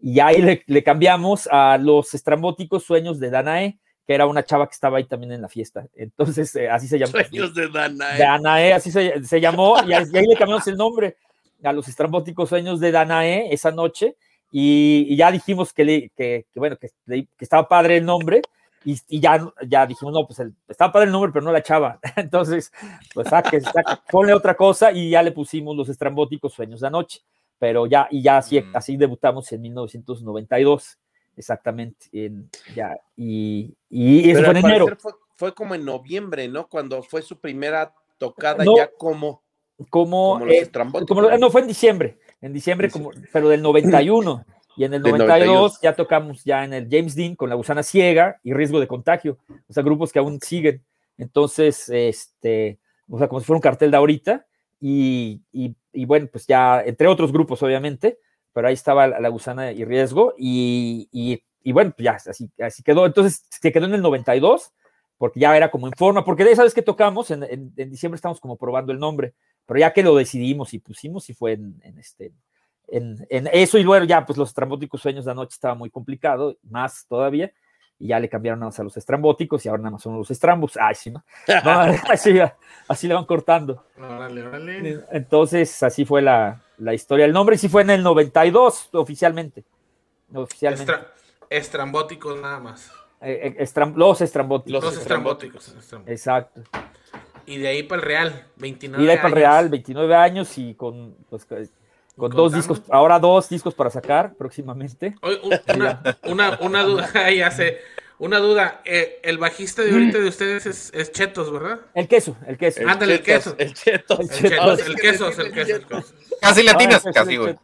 [SPEAKER 5] Y ahí le, le cambiamos a los estrambóticos sueños de Danae, que era una chava que estaba ahí también en la fiesta. Entonces, eh, así se llamó.
[SPEAKER 4] Sueños de Danae.
[SPEAKER 5] Danae, así se, se llamó, y ahí, y ahí le cambiamos el nombre a los estrambóticos sueños de Danae esa noche, y, y ya dijimos que, le, que, que bueno, que, que estaba padre el nombre, y, y ya, ya dijimos, no, pues el- estaba padre el nombre, pero no la chava. Entonces, pues saque, saque, ponle otra cosa, y ya le pusimos los estrambóticos sueños de anoche, pero ya, y ya así,
[SPEAKER 2] Mm.
[SPEAKER 5] así debutamos en 1992, exactamente, en- ya, y, y eso
[SPEAKER 4] Pero
[SPEAKER 5] fue en enero.
[SPEAKER 4] fue, fue como en noviembre, ¿no? Cuando fue su primera tocada
[SPEAKER 5] No.
[SPEAKER 4] ya como,
[SPEAKER 5] como,
[SPEAKER 4] como los
[SPEAKER 5] eh,
[SPEAKER 4] estrambóticos.
[SPEAKER 5] como no fue en diciembre, en diciembre, como, pero del 91. Y en el
[SPEAKER 4] Del
[SPEAKER 5] 92
[SPEAKER 4] 92.
[SPEAKER 5] ya tocamos ya en el James Dean con la gusana ciega y riesgo de contagio. O sea, grupos que aún siguen. Entonces, este, o sea, como si fuera un cartel de ahorita. y, y- y bueno, pues ya, entre otros grupos, obviamente, pero ahí estaba la, la gusana y riesgo, y, y- y bueno, pues ya, así, así quedó. Entonces, se quedó en el 92, porque ya era como en forma, porque de esa vez que tocamos, en, en- en diciembre estamos como probando el nombre, pero ya que lo decidimos y pusimos, y fue en, en este, en, en eso, y luego ya, pues los estrambóticos sueños de anoche estaba muy complicado, más todavía, y ya le cambiaron nada más a los estrambóticos, y ahora nada más son los estrambos. Ay, sí, no, no, así, así le van cortando. Entonces, así fue la, la historia. El nombre sí fue en el 92, oficialmente. Oficialmente.
[SPEAKER 3] Estra- estrambóticos nada más.
[SPEAKER 5] Eh, eh, estram- los estrambóticos.
[SPEAKER 3] Los, estrambóticos.
[SPEAKER 5] Exacto.
[SPEAKER 3] Y de ahí para el Real, 29
[SPEAKER 5] Y de ahí para el
[SPEAKER 3] años.
[SPEAKER 5] Real, 29 años y con, pues, con con
[SPEAKER 3] contando.
[SPEAKER 5] dos discos, ahora dos discos para sacar próximamente.
[SPEAKER 3] Oye, un- una, una, una duda, ahí hace. Una duda, eh, el bajista de ahorita de ustedes es, es Chetos, ¿verdad?
[SPEAKER 5] El queso, el queso.
[SPEAKER 4] El
[SPEAKER 3] Ándale, el
[SPEAKER 4] Chetos,
[SPEAKER 3] queso.
[SPEAKER 4] El cheto.
[SPEAKER 5] El Chetos.
[SPEAKER 3] El queso, el queso, el queso.
[SPEAKER 2] Casi latinas,
[SPEAKER 5] queso,
[SPEAKER 2] casi, güey.
[SPEAKER 5] queso.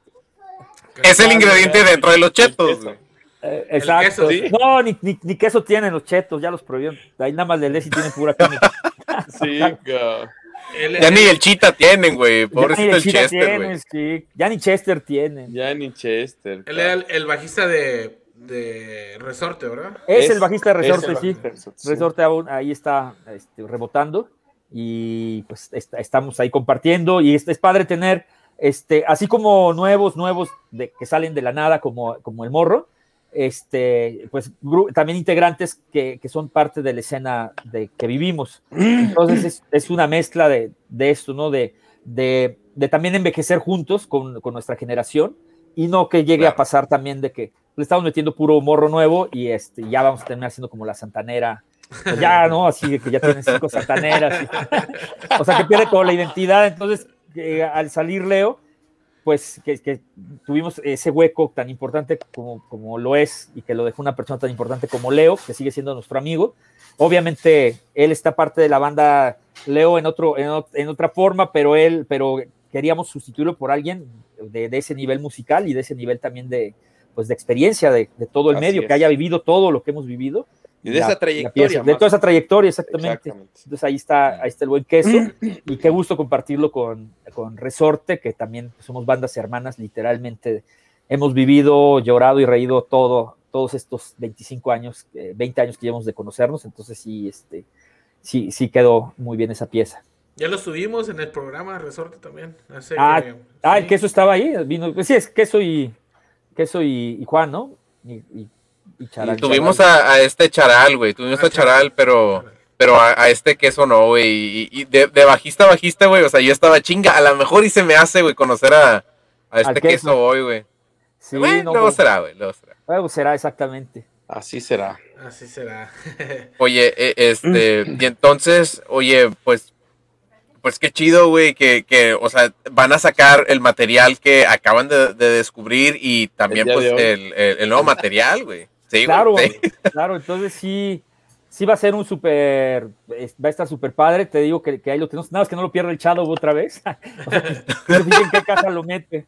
[SPEAKER 2] Es el ingrediente dentro de los chetos, güey.
[SPEAKER 5] Eh, exacto.
[SPEAKER 3] queso, sí.
[SPEAKER 5] No, ni, ni, ni queso tienen los chetos, ya los prohibieron. Ahí nada más le lees y tienen pura química.
[SPEAKER 4] Sí,
[SPEAKER 2] Ya ni el chita tienen, güey.
[SPEAKER 5] Ya ni
[SPEAKER 2] Pobrecito el
[SPEAKER 5] Chita
[SPEAKER 2] Chester, güey.
[SPEAKER 5] tienen, sí. Ya ni Chester tienen.
[SPEAKER 4] Ya ni Chester.
[SPEAKER 3] Él era el, el bajista de, de Resorte, ¿verdad?
[SPEAKER 5] Es,
[SPEAKER 4] Es-
[SPEAKER 5] el bajista de
[SPEAKER 4] es
[SPEAKER 5] Resorte,
[SPEAKER 4] el
[SPEAKER 5] sí.
[SPEAKER 4] bajista de Resorte, sí.
[SPEAKER 5] Resorte aún ahí está este, rebotando y pues est- estamos ahí compartiendo y es, es padre tener, este, así como nuevos, nuevos de, que salen de la nada como, como el morro, este, pues también integrantes que, que son parte de la escena de que vivimos. Entonces es, es una mezcla de, de esto, ¿no? De, de, de también envejecer juntos con, con nuestra generación y no que llegue a
[SPEAKER 2] Claro.
[SPEAKER 5] pasar también de que le estamos metiendo puro morro nuevo y este, ya vamos a terminar siendo como la santanera. Pues ya, ¿no? Así de que ya tienen cinco santaneras. y- o sea, que pierde como la identidad. Entonces, que al salir Leo, pues que, que tuvimos ese hueco tan importante como, como lo es y que lo dejó una persona tan importante como Leo, que sigue siendo nuestro amigo. Obviamente, él está parte de la banda Leo en, otro, en, ot- en otra forma, pero él, pero queríamos sustituirlo por alguien de, de ese nivel musical y de ese nivel también de, pues, de experiencia de, de todo el
[SPEAKER 4] Así
[SPEAKER 5] medio,
[SPEAKER 4] es.
[SPEAKER 5] que haya vivido todo lo que hemos vivido.
[SPEAKER 4] Y de
[SPEAKER 5] La-
[SPEAKER 4] esa trayectoria.
[SPEAKER 5] de toda esa trayectoria, exactamente.
[SPEAKER 4] Exactamente.
[SPEAKER 5] Entonces ahí está, ahí está el buen queso y qué gusto compartirlo con, con Resorte, que también somos bandas hermanas, literalmente hemos vivido, llorado y reído todo, todos estos 25 años, eh, 20 años que llevamos de conocernos, entonces sí, este, sí, sí quedó muy bien esa pieza.
[SPEAKER 3] Ya lo subimos en el programa Resorte también. hace
[SPEAKER 5] Ah, Ah,
[SPEAKER 3] sí.
[SPEAKER 5] el queso estaba ahí, vino, pues sí, es queso y, queso y, y Juan, ¿no? Y, y, y Charal.
[SPEAKER 2] Tuvimos a, a este charal, güey. Tuvimos
[SPEAKER 3] Ah,
[SPEAKER 2] a charal,
[SPEAKER 3] Charal.
[SPEAKER 2] pero pero a, a este queso no, güey. Y, y de, de bajista a bajista, güey. O sea, yo estaba chinga. A lo mejor y se me hace, güey, conocer a, a este
[SPEAKER 5] queso.
[SPEAKER 2] queso hoy, güey.
[SPEAKER 5] Sí, no,
[SPEAKER 2] luego
[SPEAKER 5] pues,
[SPEAKER 2] será, güey. Luego será.
[SPEAKER 5] luego será exactamente.
[SPEAKER 4] Así será.
[SPEAKER 3] Así será.
[SPEAKER 2] Oye, eh, este, y entonces, oye, pues, pues qué chido, güey, que, que, o sea, van a sacar el material que acaban de, de descubrir y también,
[SPEAKER 4] El
[SPEAKER 2] pues,
[SPEAKER 4] de hoy.
[SPEAKER 2] el, el- el nuevo material, güey. Sí,
[SPEAKER 5] Claro,
[SPEAKER 2] sí.
[SPEAKER 5] claro, entonces sí, sí va a ser un súper, va a estar súper padre, te digo que, que ahí lo tenemos, nada más que no lo pierda el Shadow otra vez, o sea, que, en qué casa lo mete.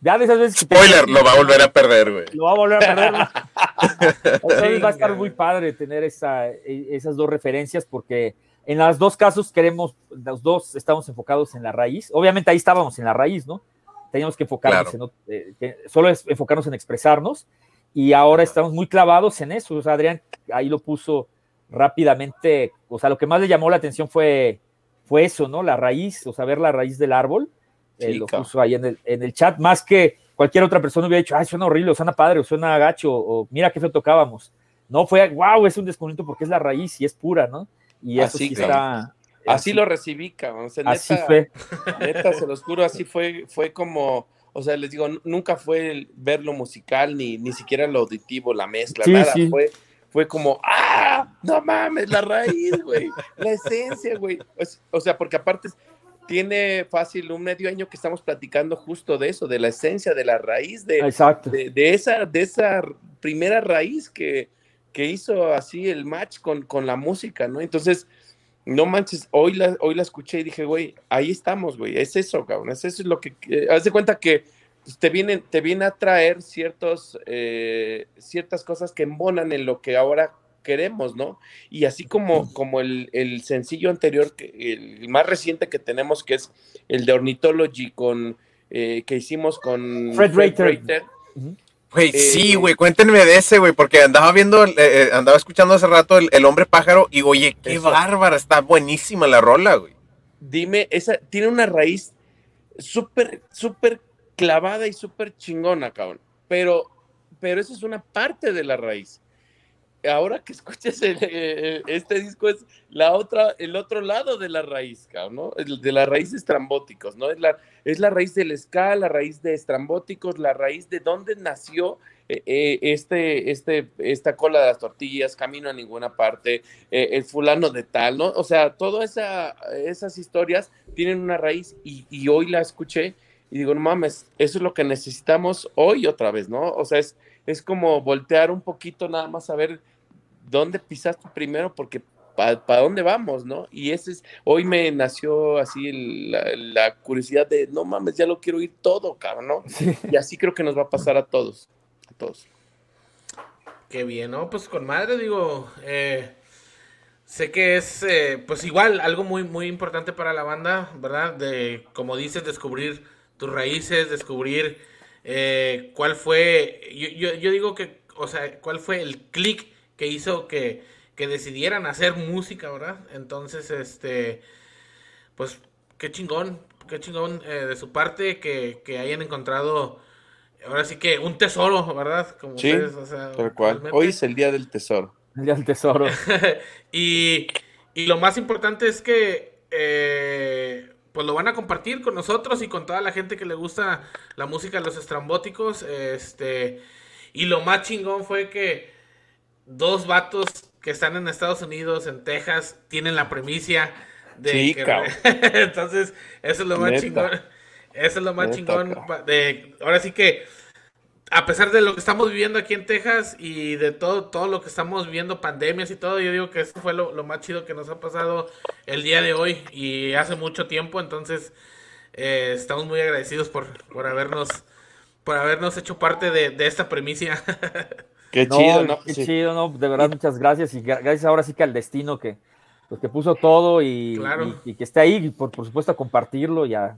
[SPEAKER 5] Ya de esas veces que te-
[SPEAKER 2] Spoiler, lo va a volver a perder, güey.
[SPEAKER 5] lo va a volver a perder. Entonces va a estar muy padre tener esa, e- esas dos referencias porque en los dos casos queremos, los dos estamos enfocados en la raíz. Obviamente ahí estábamos en la raíz, ¿no? Teníamos que enfocarnos
[SPEAKER 2] Claro.
[SPEAKER 5] en, eh, solo es enfocarnos en expresarnos y ahora estamos muy clavados en eso. O sea, Adrián ahí lo puso rápidamente. O sea, lo que más le llamó la atención fue, fue eso, ¿no? La raíz, o sea, ver la raíz del árbol. Eh, lo puso ahí en el, en el chat, más que cualquier otra persona hubiera dicho, ay, suena horrible, o suena padre, o suena gacho, o mira qué feo tocábamos. No, fue, wow, es un descubrimiento porque es la raíz y es pura, ¿no? Y eso
[SPEAKER 4] Así,
[SPEAKER 5] sí está.
[SPEAKER 4] Así lo recibí, cabrón. O sea,
[SPEAKER 5] Así
[SPEAKER 4] neta,
[SPEAKER 5] fue.
[SPEAKER 4] neta, se los juro, así fue, fue como, o sea, les digo, nunca fue el ver lo musical, ni, ni siquiera lo auditivo, la mezcla,
[SPEAKER 5] Sí,
[SPEAKER 4] nada,
[SPEAKER 5] sí.
[SPEAKER 4] fue, fue como, ¡ah! No mames, la raíz, güey, la esencia, güey. O sea, porque aparte tiene fácil un medio año que estamos platicando justo de eso, de la esencia, de la raíz, de,
[SPEAKER 5] Exacto.
[SPEAKER 4] de, de esa, de esa primera raíz que, que hizo así el match con, con la música, ¿no? Entonces, no manches, hoy la, hoy la escuché y dije, güey, ahí estamos, güey, es eso, cabrón, es eso es lo que, eh, haz de cuenta que pues, te viene, te viene a traer ciertos, eh, ciertas cosas que embonan en lo que ahora queremos, ¿no? Y así como, como el, el sencillo anterior, que- el, más reciente que tenemos, que es el de Ornithology con eh, que hicimos con
[SPEAKER 5] Fred Rater.
[SPEAKER 2] Güey,
[SPEAKER 4] Eh,
[SPEAKER 2] sí, güey, cuéntenme de ese, güey, porque andaba viendo, eh, eh, andaba escuchando hace rato el, el hombre pájaro y oye, qué
[SPEAKER 4] Eso.
[SPEAKER 2] bárbara, está buenísima la rola, güey.
[SPEAKER 4] Dime, esa tiene una raíz súper, súper clavada y súper chingona, cabrón. Pero, pero esa es una parte de la raíz. Ahora que escuches el, eh, este disco es la otra, el otro lado de la raíz, ¿no? El de las raíces estrambóticos, ¿no? Es la, es la raíz del ska, la raíz de estrambóticos, la raíz de dónde nació eh, eh, este, este, esta cola de las tortillas, camino a ninguna parte, eh, el fulano de tal, ¿no? O sea, todas esa, esas historias tienen una raíz y, y hoy la escuché y digo, no mames, eso es lo que necesitamos hoy otra vez, ¿no? O sea, es, es como voltear un poquito nada más a ver dónde pisaste primero porque para dónde vamos, ¿no? Y ese es, hoy me nació así el- la, la curiosidad de, no mames, ya lo quiero oír todo, cabrón, ¿no? Y así creo que nos va a pasar a todos, a todos.
[SPEAKER 3] Qué bien, ¿no? Pues con madre, digo, eh, sé que es, eh, pues igual, algo muy, muy importante para la banda, ¿verdad? De, como dices, descubrir tus raíces, descubrir eh, cuál fue, yo, yo, yo digo que, o sea, cuál fue el clic que hizo que, que decidieran hacer música, ¿verdad? Entonces, este, pues, qué chingón, qué chingón eh, de su parte que, que hayan encontrado, ahora sí que un tesoro, ¿verdad? Como
[SPEAKER 4] Sí,
[SPEAKER 3] ustedes, o sea,
[SPEAKER 4] Tal cual.
[SPEAKER 3] realmente.
[SPEAKER 4] Hoy es el día del tesoro.
[SPEAKER 5] El día del tesoro.
[SPEAKER 3] y, y lo más importante es que eh, pues lo van a compartir con nosotros y con toda la gente que le gusta la música de los estrambóticos. Este, y lo más chingón fue que dos vatos que están en Estados Unidos, en Texas, tienen la premicia de
[SPEAKER 4] Sí,
[SPEAKER 3] que-. Entonces, eso es lo más
[SPEAKER 4] Neta.
[SPEAKER 3] chingón. Eso es lo más
[SPEAKER 4] Neta,
[SPEAKER 3] chingón. De, ahora sí que a pesar de lo que estamos viviendo aquí en Texas y de todo, todo lo que estamos viviendo, pandemias y todo, yo digo que eso fue lo, lo más chido que nos ha pasado el día de hoy y hace mucho tiempo, entonces eh, estamos muy agradecidos por, por habernos por habernos hecho parte de, de esta premicia.
[SPEAKER 4] Qué
[SPEAKER 5] No,
[SPEAKER 4] chido, ¿no?
[SPEAKER 5] Qué
[SPEAKER 4] Sí.
[SPEAKER 5] chido, ¿no? De verdad, muchas gracias. Y gra- gracias ahora sí que al destino que, pues, que puso todo y,
[SPEAKER 3] Claro.
[SPEAKER 5] y- y que esté ahí, y por, por supuesto, a compartirlo. Ya,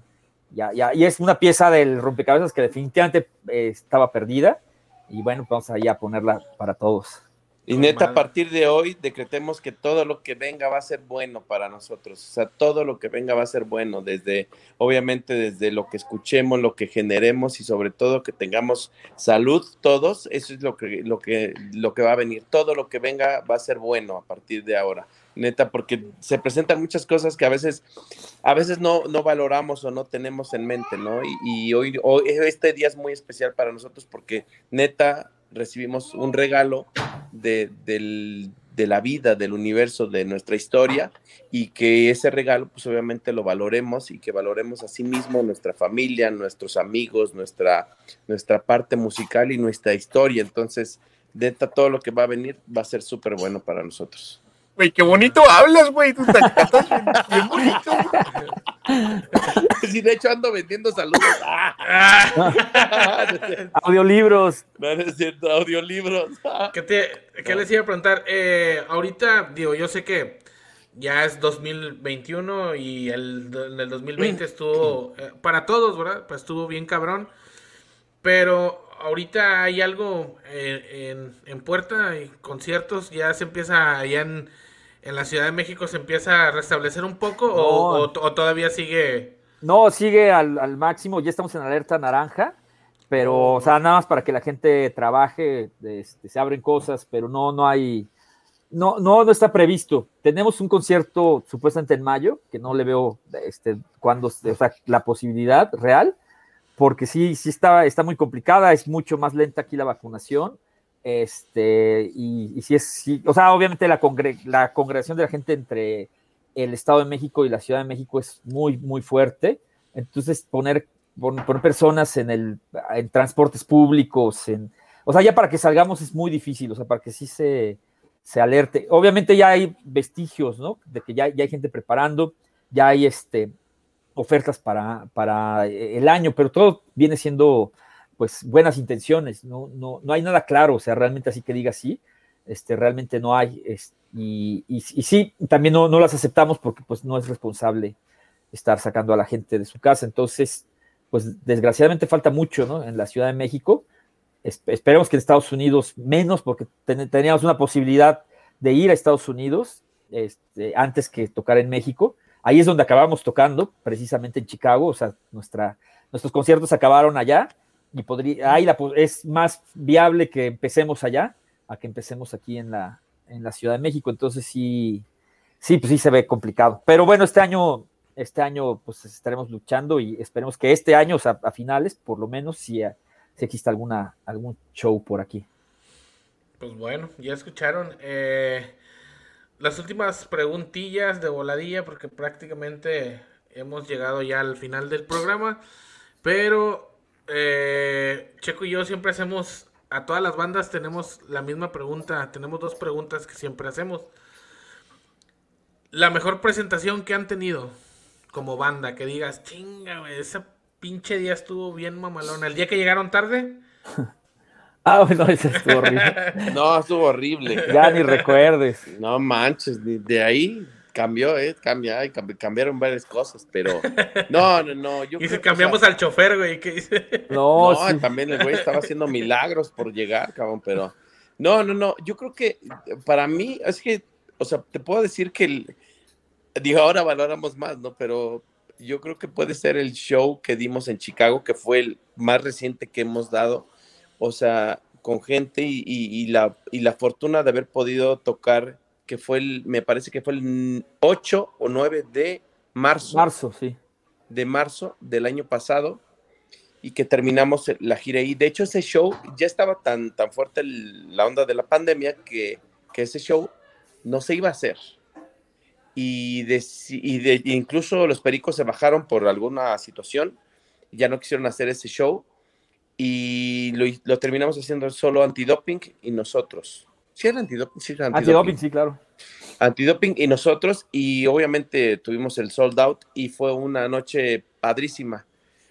[SPEAKER 5] ya, ya, y es una pieza del rompecabezas que definitivamente eh, estaba perdida. Y bueno, vamos ahí a ponerla para todos.
[SPEAKER 4] Y neta, a partir de hoy decretemos que todo lo que venga va a ser bueno para nosotros. O sea, todo lo que venga va a ser bueno, desde, obviamente, desde lo que escuchemos, lo que generemos y sobre todo que tengamos salud todos. Eso es lo que, lo que, lo que va a venir. Todo lo que venga va a ser bueno a partir de ahora. Neta, porque se presentan muchas cosas que a veces, a veces no, no valoramos o no tenemos en mente, ¿no? Y, hoy, hoy, este día es muy especial para nosotros porque neta recibimos un regalo de, del- de la vida, del universo, de nuestra historia, y que ese regalo, pues obviamente lo valoremos y que valoremos a sí mismo nuestra familia, nuestros amigos, nuestra, nuestra parte musical y nuestra historia. Entonces, neta, todo lo que va a venir va a ser súper bueno para nosotros.
[SPEAKER 2] Güey, qué bonito hablas, güey. Tú te cantas bien, bien bonito.
[SPEAKER 4] Sí, de hecho ando vendiendo saludos.
[SPEAKER 5] Audiolibros.
[SPEAKER 4] No, no es cierto, audiolibros.
[SPEAKER 3] ¿Qué, te, qué les iba a preguntar? Eh, ahorita, digo, yo sé que ya es 2021 y el, en el 2020 estuvo, eh, para todos, ¿verdad? Pues estuvo bien cabrón. Pero ahorita hay algo eh, en, en puerta y conciertos, ya se empieza allá en, en la Ciudad de México, se empieza a restablecer un poco o,
[SPEAKER 5] No.
[SPEAKER 3] o- o todavía sigue...
[SPEAKER 5] No, sigue al, al máximo. Ya estamos en alerta naranja. Pero, o sea, nada más para que la gente trabaje, este, se abren cosas, pero no, no hay, no, no, no está previsto. Tenemos un concierto supuestamente en mayo, que no le veo este, cuando, o sea, la posibilidad real, porque sí, sí está, está muy complicada, es mucho más lenta aquí la vacunación. Este, y, sí es, sí, o sea, obviamente la, congre- la congregación de la gente entre el Estado de México y la Ciudad de México es muy, muy fuerte. Entonces, poner, pon- poner personas en, el, en transportes públicos, o sea, ya para que salgamos es muy difícil, o sea, para que sí se, se alerte. Obviamente ya hay vestigios, ¿no? De que ya, ya hay gente preparando, ya hay este, ofertas para, para el año, pero todo viene siendo, pues, buenas intenciones, no, no, no hay nada claro, o sea, realmente así que diga sí. este, realmente no hay. y, y- sí, también no, no las aceptamos porque pues no es responsable estar sacando a la gente de su casa. Entonces, pues desgraciadamente falta mucho, ¿no? En la Ciudad de México. Es- esperemos que en Estados Unidos menos, porque ten- teníamos una posibilidad de ir a Estados Unidos este, antes que tocar en México. Ahí es donde acabamos tocando, precisamente en Chicago, o sea, nuestra, nuestros conciertos acabaron allá y podría, ahí la, es más viable que empecemos allá a que empecemos aquí en la, en la Ciudad de México. Entonces sí, sí, pues sí se ve complicado. Pero bueno, este año, este año pues estaremos luchando y esperemos que este año, a finales, por lo menos, si, si exista alguna, algún show por aquí.
[SPEAKER 3] Pues bueno, ya escucharon. eh, las últimas preguntillas de voladilla, porque prácticamente hemos llegado ya al final del programa. Pero eh, Checo y yo siempre hacemos, a todas las bandas tenemos la misma pregunta. Tenemos dos preguntas que siempre hacemos. La mejor presentación que han tenido como banda, que digas, chinga, esa pinche día estuvo bien mamalona. El día que llegaron tarde,
[SPEAKER 5] Ah, bueno, ese estuvo horrible.
[SPEAKER 4] No, estuvo horrible.
[SPEAKER 5] ya ni recuerdes.
[SPEAKER 4] No manches, ni- de ahí cambió, ¿eh? Cambia, cambiaron varias cosas, pero no, no, no. Yo
[SPEAKER 3] y si
[SPEAKER 4] creo que, o
[SPEAKER 3] cambiamos
[SPEAKER 4] sea,
[SPEAKER 3] al chofer, güey, ¿qué dice?
[SPEAKER 5] No,
[SPEAKER 4] No,
[SPEAKER 5] sí.
[SPEAKER 4] también el güey estaba haciendo milagros por llegar, cabrón, pero no, no, no. Yo creo que para mí, es que, o sea, te puedo decir que, el- digo, ahora valoramos más, ¿no? Pero yo creo que puede ser el show que dimos en Chicago, que fue el más reciente que hemos dado, o sea, con gente y, y- y la, y la fortuna de haber podido tocar, que fue el, me parece que fue el 8 o 9 de marzo
[SPEAKER 5] Marzo, sí.
[SPEAKER 4] de marzo del año pasado y que terminamos la gira ahí. De hecho, ese show ya estaba tan, tan fuerte el- la onda de la pandemia que, que ese show no se iba a hacer. Y, deci- y de- incluso los pericos se bajaron por alguna situación, ya no quisieron hacer ese show y lo, lo terminamos haciendo solo antidoping y nosotros. ¿Sí era antidoping? Sí, era
[SPEAKER 5] Antidoping, sí, claro.
[SPEAKER 4] antidoping y nosotros y obviamente tuvimos el sold out y fue una noche padrísima.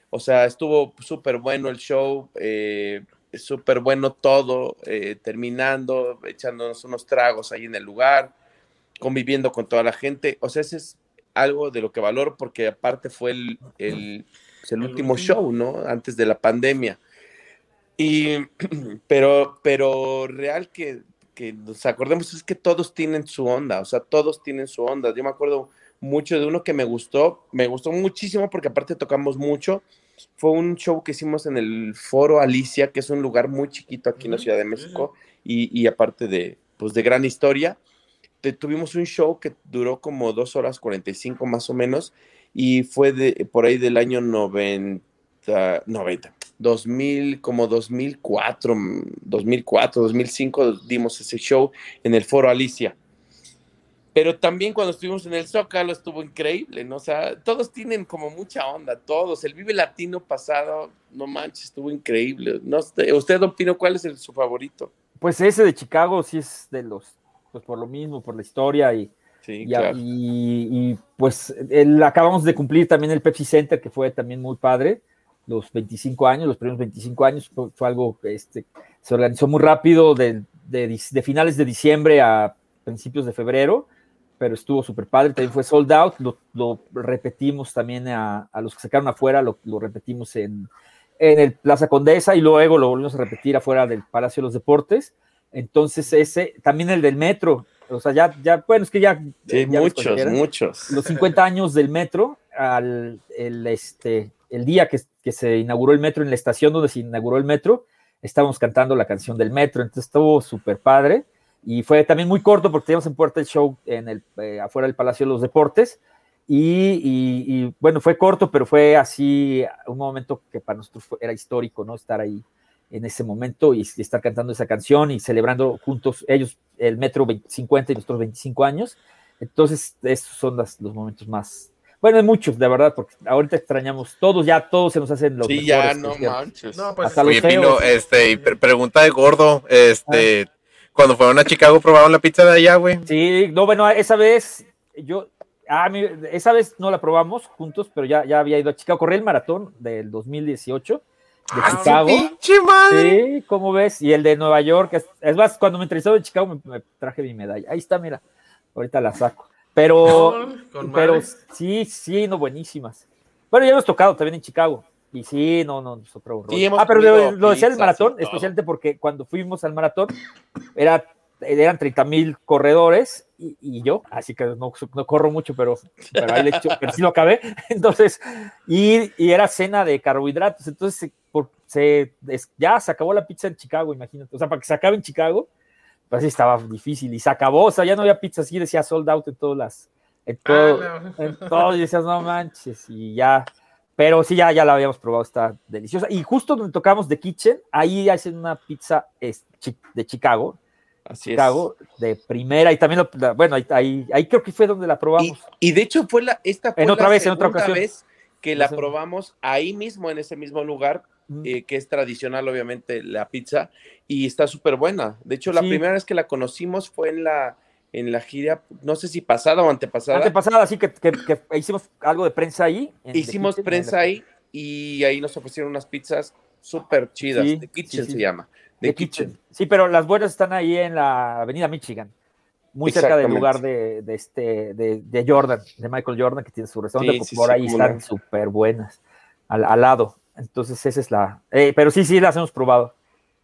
[SPEAKER 4] O sea, estuvo súper bueno el show, eh, súper bueno todo, eh, terminando, echándonos unos tragos ahí en el lugar, conviviendo con toda la gente. O sea, ese es algo de lo que valoro porque aparte fue el, el, último. show, ¿no? Antes de la pandemia. Y, pero, pero real que, que nos acordemos es que todos tienen su onda, o sea, todos tienen su onda. Yo me acuerdo mucho de uno que me gustó, me gustó muchísimo porque aparte tocamos mucho. Fue un show que hicimos en el Foro Alicia, que es un lugar muy chiquito aquí en la Ciudad de México, y, y aparte de, pues, de gran historia. te- tuvimos un show que duró como dos horas 45 más o menos, y fue de, por ahí del año 90, 90, 2000, como 2004, mm, 2004, 2005 dimos ese show en el Foro Alicia. Pero también cuando estuvimos en el Zócalo estuvo increíble, ¿no? O sea, todos tienen como mucha onda, todos. El Vive Latino pasado, no manches, estuvo increíble. No usted, Don Pino, ¿cuál es el- su favorito?
[SPEAKER 5] Pues ese de Chicago sí es de los, pues por lo mismo, por la historia y,
[SPEAKER 4] Sí,
[SPEAKER 5] y, a-
[SPEAKER 4] claro.
[SPEAKER 5] y- y, pues el- acabamos de cumplir también el Pepsi Center, que fue también muy padre, los 25 años, los primeros 25 años, fue, fue algo que este, se organizó muy rápido, de, de de finales de diciembre a principios de febrero, pero estuvo súper padre, también fue sold out, lo, lo repetimos también a, a los que sacaron afuera, lo, lo repetimos en, en el Plaza Condesa y luego lo volvimos a repetir afuera del Palacio de los Deportes. Entonces, ese, también el del metro, o sea, ya, ya bueno, es que ya.
[SPEAKER 4] Sí,
[SPEAKER 5] ya
[SPEAKER 4] muchos, muchos.
[SPEAKER 5] Los 50 años del metro, al, el, este, el día que, se inauguró el metro, en la estación donde se inauguró el metro, estábamos cantando la canción del metro, entonces estuvo súper padre. Y fue también muy corto porque teníamos en puerta el show en el, eh, afuera del Palacio de los Deportes. Y, bueno, fue corto, pero fue así un momento que para nosotros fue- era histórico, ¿no? Estar ahí en ese momento y, y estar cantando esa canción y celebrando juntos ellos el metro 20 50 y nosotros 25 años. Entonces, esos son las- los momentos más. Bueno, hay muchos, de verdad, porque ahorita extrañamos todos, ya todos se nos hacen los.
[SPEAKER 4] Sí, ya, no manches.
[SPEAKER 3] No, pues
[SPEAKER 5] Hasta los
[SPEAKER 2] Oye,
[SPEAKER 5] feos.
[SPEAKER 2] Pino, este, y pre- pregunta de gordo, este, cuando fueron a Chicago probaron la pizza de allá, güey.
[SPEAKER 5] Sí, no, bueno, esa vez yo, ah, mi- esa vez no la probamos juntos, pero ya, ya había ido a Chicago, corrí el maratón del 2018
[SPEAKER 2] ¡Ah, su
[SPEAKER 5] Chicago.
[SPEAKER 2] pinche madre!
[SPEAKER 5] Sí, ¿cómo ves? Y el de Nueva York, es, es más, cuando me entrevistaron en Chicago me, me traje mi medalla. Ahí está, mira, ahorita la saco. Pero,
[SPEAKER 3] con
[SPEAKER 5] pero
[SPEAKER 3] madre.
[SPEAKER 5] sí, sí, no, buenísimas. Bueno, ya hemos tocado también en Chicago. Y sí, no, no, es otro.
[SPEAKER 4] Sí,
[SPEAKER 5] Ah, pero lo, lo decía el maratón, especialmente porque cuando fuimos al maratón, era, eran 30 mil corredores y, y yo, así que no, no corro mucho, pero, pero ahí le echo, pero sí lo acabé. Entonces, y, y era cena de carbohidratos. Entonces, se- por- se, es- ya se acabó la pizza en Chicago, imagínate. O sea, para que se acabe en Chicago, pues sí estaba difícil. Y se acabó, o sea, ya no había pizza así, decía sold out en todas las. En todo,
[SPEAKER 3] Ah, no.
[SPEAKER 5] en todo, y decías, no manches, y ya. Pero sí, ya, ya la habíamos probado, está deliciosa. Y justo donde tocamos The Kitchen, ahí hacen una pizza es, de Chicago,
[SPEAKER 4] Así
[SPEAKER 5] Chicago, de primera, y también, lo- bueno, ahí, ahí, ahí creo que fue donde la
[SPEAKER 4] es.
[SPEAKER 5] probamos.
[SPEAKER 4] Y, y de hecho fue la, esta fue
[SPEAKER 5] En otra
[SPEAKER 4] la
[SPEAKER 5] vez, en otra ocasión.
[SPEAKER 4] vez que la probamos ahí mismo, en ese mismo lugar. Eh, que es tradicional, obviamente, la pizza, y está súper buena. De hecho, la
[SPEAKER 5] Sí.
[SPEAKER 4] primera vez que la conocimos fue en la, en la gira, no sé si pasada o antepasada.
[SPEAKER 5] Antepasada, así que, que, que hicimos algo de prensa ahí. en
[SPEAKER 4] Hicimos
[SPEAKER 5] Kitchen,
[SPEAKER 4] prensa
[SPEAKER 5] en
[SPEAKER 4] ahí y ahí nos ofrecieron unas pizzas súper chidas.
[SPEAKER 5] Sí,
[SPEAKER 4] The
[SPEAKER 5] sí,
[SPEAKER 4] Kitchen
[SPEAKER 5] sí.
[SPEAKER 4] se llama.
[SPEAKER 5] The
[SPEAKER 4] The
[SPEAKER 5] Kitchen.
[SPEAKER 4] Kitchen.
[SPEAKER 5] Sí, pero las buenas están ahí en la avenida Michigan, muy cerca del lugar de, de este, de, de Jordan, de Michael Jordan, que tiene su restaurante,
[SPEAKER 4] Sí, sí,
[SPEAKER 5] por
[SPEAKER 4] sí,
[SPEAKER 5] ahí están súper buenas, al, al lado. Entonces esa es la... eh, pero sí, sí, las hemos probado.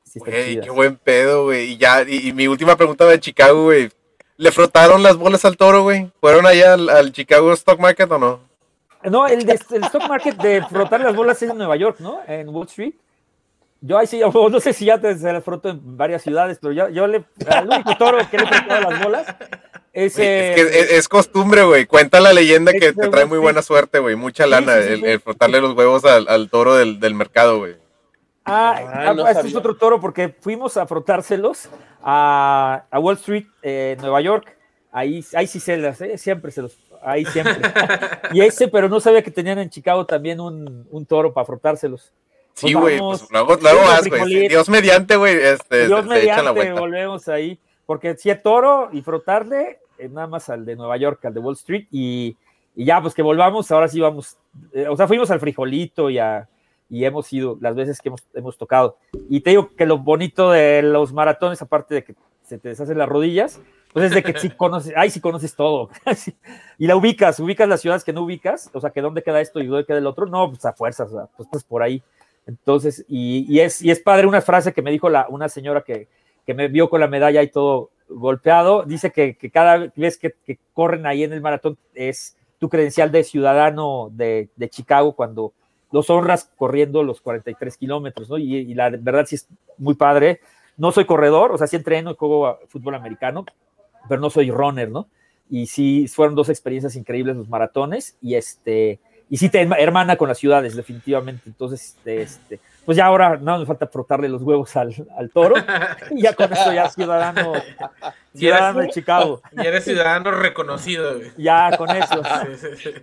[SPEAKER 5] Sí chidas.
[SPEAKER 2] qué buen pedo, güey. Y ya, y, y mi última pregunta de Chicago, güey. ¿Le frotaron las bolas al toro, güey? ¿Fueron allá al, al Chicago Stock Market o no?
[SPEAKER 5] No, el, de- el stock market de frotar las bolas es en Nueva York, ¿no? En Wall Street. Yo ahí sí, no sé si ya te, se las froto en varias ciudades, pero yo, yo le, al único toro que le he frotado las bolas es, eh,
[SPEAKER 2] que es, es costumbre, güey. Cuenta la leyenda que te trae
[SPEAKER 5] Wall
[SPEAKER 2] muy buena suerte, güey. Mucha lana
[SPEAKER 5] sí, sí,
[SPEAKER 2] el,
[SPEAKER 5] sí.
[SPEAKER 2] el frotarle los huevos al, al toro del, del mercado, güey.
[SPEAKER 5] Ah,
[SPEAKER 4] Ah,
[SPEAKER 5] ah,
[SPEAKER 4] no
[SPEAKER 5] este es
[SPEAKER 4] sabía.
[SPEAKER 5] otro toro porque fuimos a frotárselos a, a Wall Street, eh, Nueva York. Ahí, ahí sí se las, eh, siempre se los, ahí siempre. y ese, pero no sabía que tenían en Chicago también un, un toro para frotárselos.
[SPEAKER 2] Sí, güey. Pues luego, vas, güey. Dios mediante, güey. Este,
[SPEAKER 5] Dios
[SPEAKER 2] se, se echan la
[SPEAKER 5] mediante,
[SPEAKER 2] vuelta.
[SPEAKER 5] volvemos ahí. Porque si es toro y frotarle, eh, nada más al de Nueva York, al de Wall Street, y, y ya, pues que volvamos, ahora sí vamos. eh, o sea, fuimos al frijolito y, a- y hemos ido las veces que hemos, hemos tocado. Y te digo que lo bonito de los maratones, aparte de que se te deshacen las rodillas, pues es de que sí conoces, ay, sí conoces todo. Y la ubicas, ubicas las ciudades que no ubicas, o sea, que dónde queda esto y dónde queda el otro, no, pues a fuerzas, o sea, pues, pues por ahí. Entonces, y, y es, y es padre una frase que me dijo la, una señora que, que me vio con la medalla y todo golpeado, dice que, cada vez que, corren ahí en el maratón es tu credencial de ciudadano de, Chicago cuando los honras corriendo los 43 kilómetros, ¿no? Y, y la verdad sí es muy padre. No soy corredor, o sea, sí entreno y juego a fútbol americano, pero no soy runner, ¿no? Y sí, fueron dos experiencias increíbles los maratones y este, y sí hermana con las ciudades, definitivamente. Entonces, este, este, pues ya ahora no me falta frotarle los huevos al, al toro y ya con eso ya ciudadano,
[SPEAKER 3] Y
[SPEAKER 5] ciudadano de
[SPEAKER 3] eres,
[SPEAKER 5] Chicago,
[SPEAKER 3] y eres ciudadano reconocido, güey.
[SPEAKER 5] ya con eso.
[SPEAKER 3] Sí, sí, sí.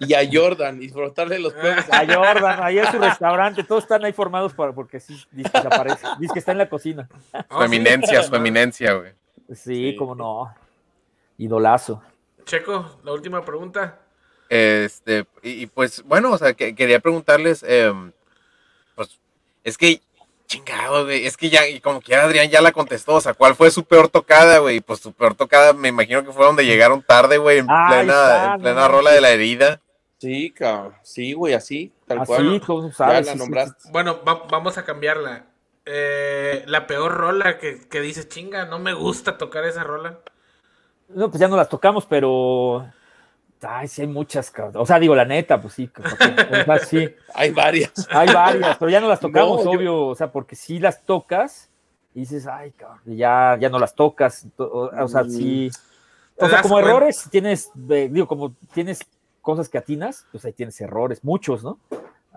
[SPEAKER 4] Y a Jordan y frotarle los huevos.
[SPEAKER 5] A Jordan, ahí es su restaurante, todos están ahí formados para, porque sí, dice que se aparece, dice que está en la cocina.
[SPEAKER 2] Su
[SPEAKER 3] Oh, sí.
[SPEAKER 2] eminencia, su eminencia, güey.
[SPEAKER 5] Sí,
[SPEAKER 4] Sí.
[SPEAKER 5] cómo no. Idolazo.
[SPEAKER 3] Checo, la última pregunta.
[SPEAKER 2] Este, y, y pues, bueno, o sea, que, quería preguntarles, em, es que, chingado, güey, es que ya, y como que Adrián ya la contestó, o sea, ¿cuál fue su peor tocada, güey? Pues su peor tocada, me imagino que fue donde llegaron tarde, güey, en
[SPEAKER 5] Ah,
[SPEAKER 2] plena,
[SPEAKER 5] está,
[SPEAKER 2] en
[SPEAKER 5] no
[SPEAKER 2] plena
[SPEAKER 5] manches.
[SPEAKER 2] rola de la herida.
[SPEAKER 4] Sí, cabrón. Sí, güey, así, tal
[SPEAKER 5] Así,
[SPEAKER 4] cual.
[SPEAKER 5] ¿cómo
[SPEAKER 4] Ya
[SPEAKER 5] sabes?
[SPEAKER 4] la
[SPEAKER 5] Sí, sí,
[SPEAKER 4] nombraste.
[SPEAKER 3] Bueno, va- vamos a cambiarla. Eh, la peor rola que, que dices, chinga, no me gusta tocar esa rola.
[SPEAKER 5] No, pues ya no las tocamos, pero. Ay, sí hay muchas, cabrón. O sea, digo, la neta, pues sí. porque- sí,
[SPEAKER 4] Hay varias.
[SPEAKER 5] hay varias, pero ya no las tocamos,
[SPEAKER 4] No, yo-
[SPEAKER 5] obvio. O sea, porque si las tocas y dices, ay, cabrón, ya, ya no las tocas. to- O, o sea, sí.
[SPEAKER 3] Te
[SPEAKER 5] O sea, como
[SPEAKER 3] cuenta.
[SPEAKER 5] errores, tienes, eh, digo, como tienes cosas que atinas, pues ahí tienes errores, muchos, ¿no?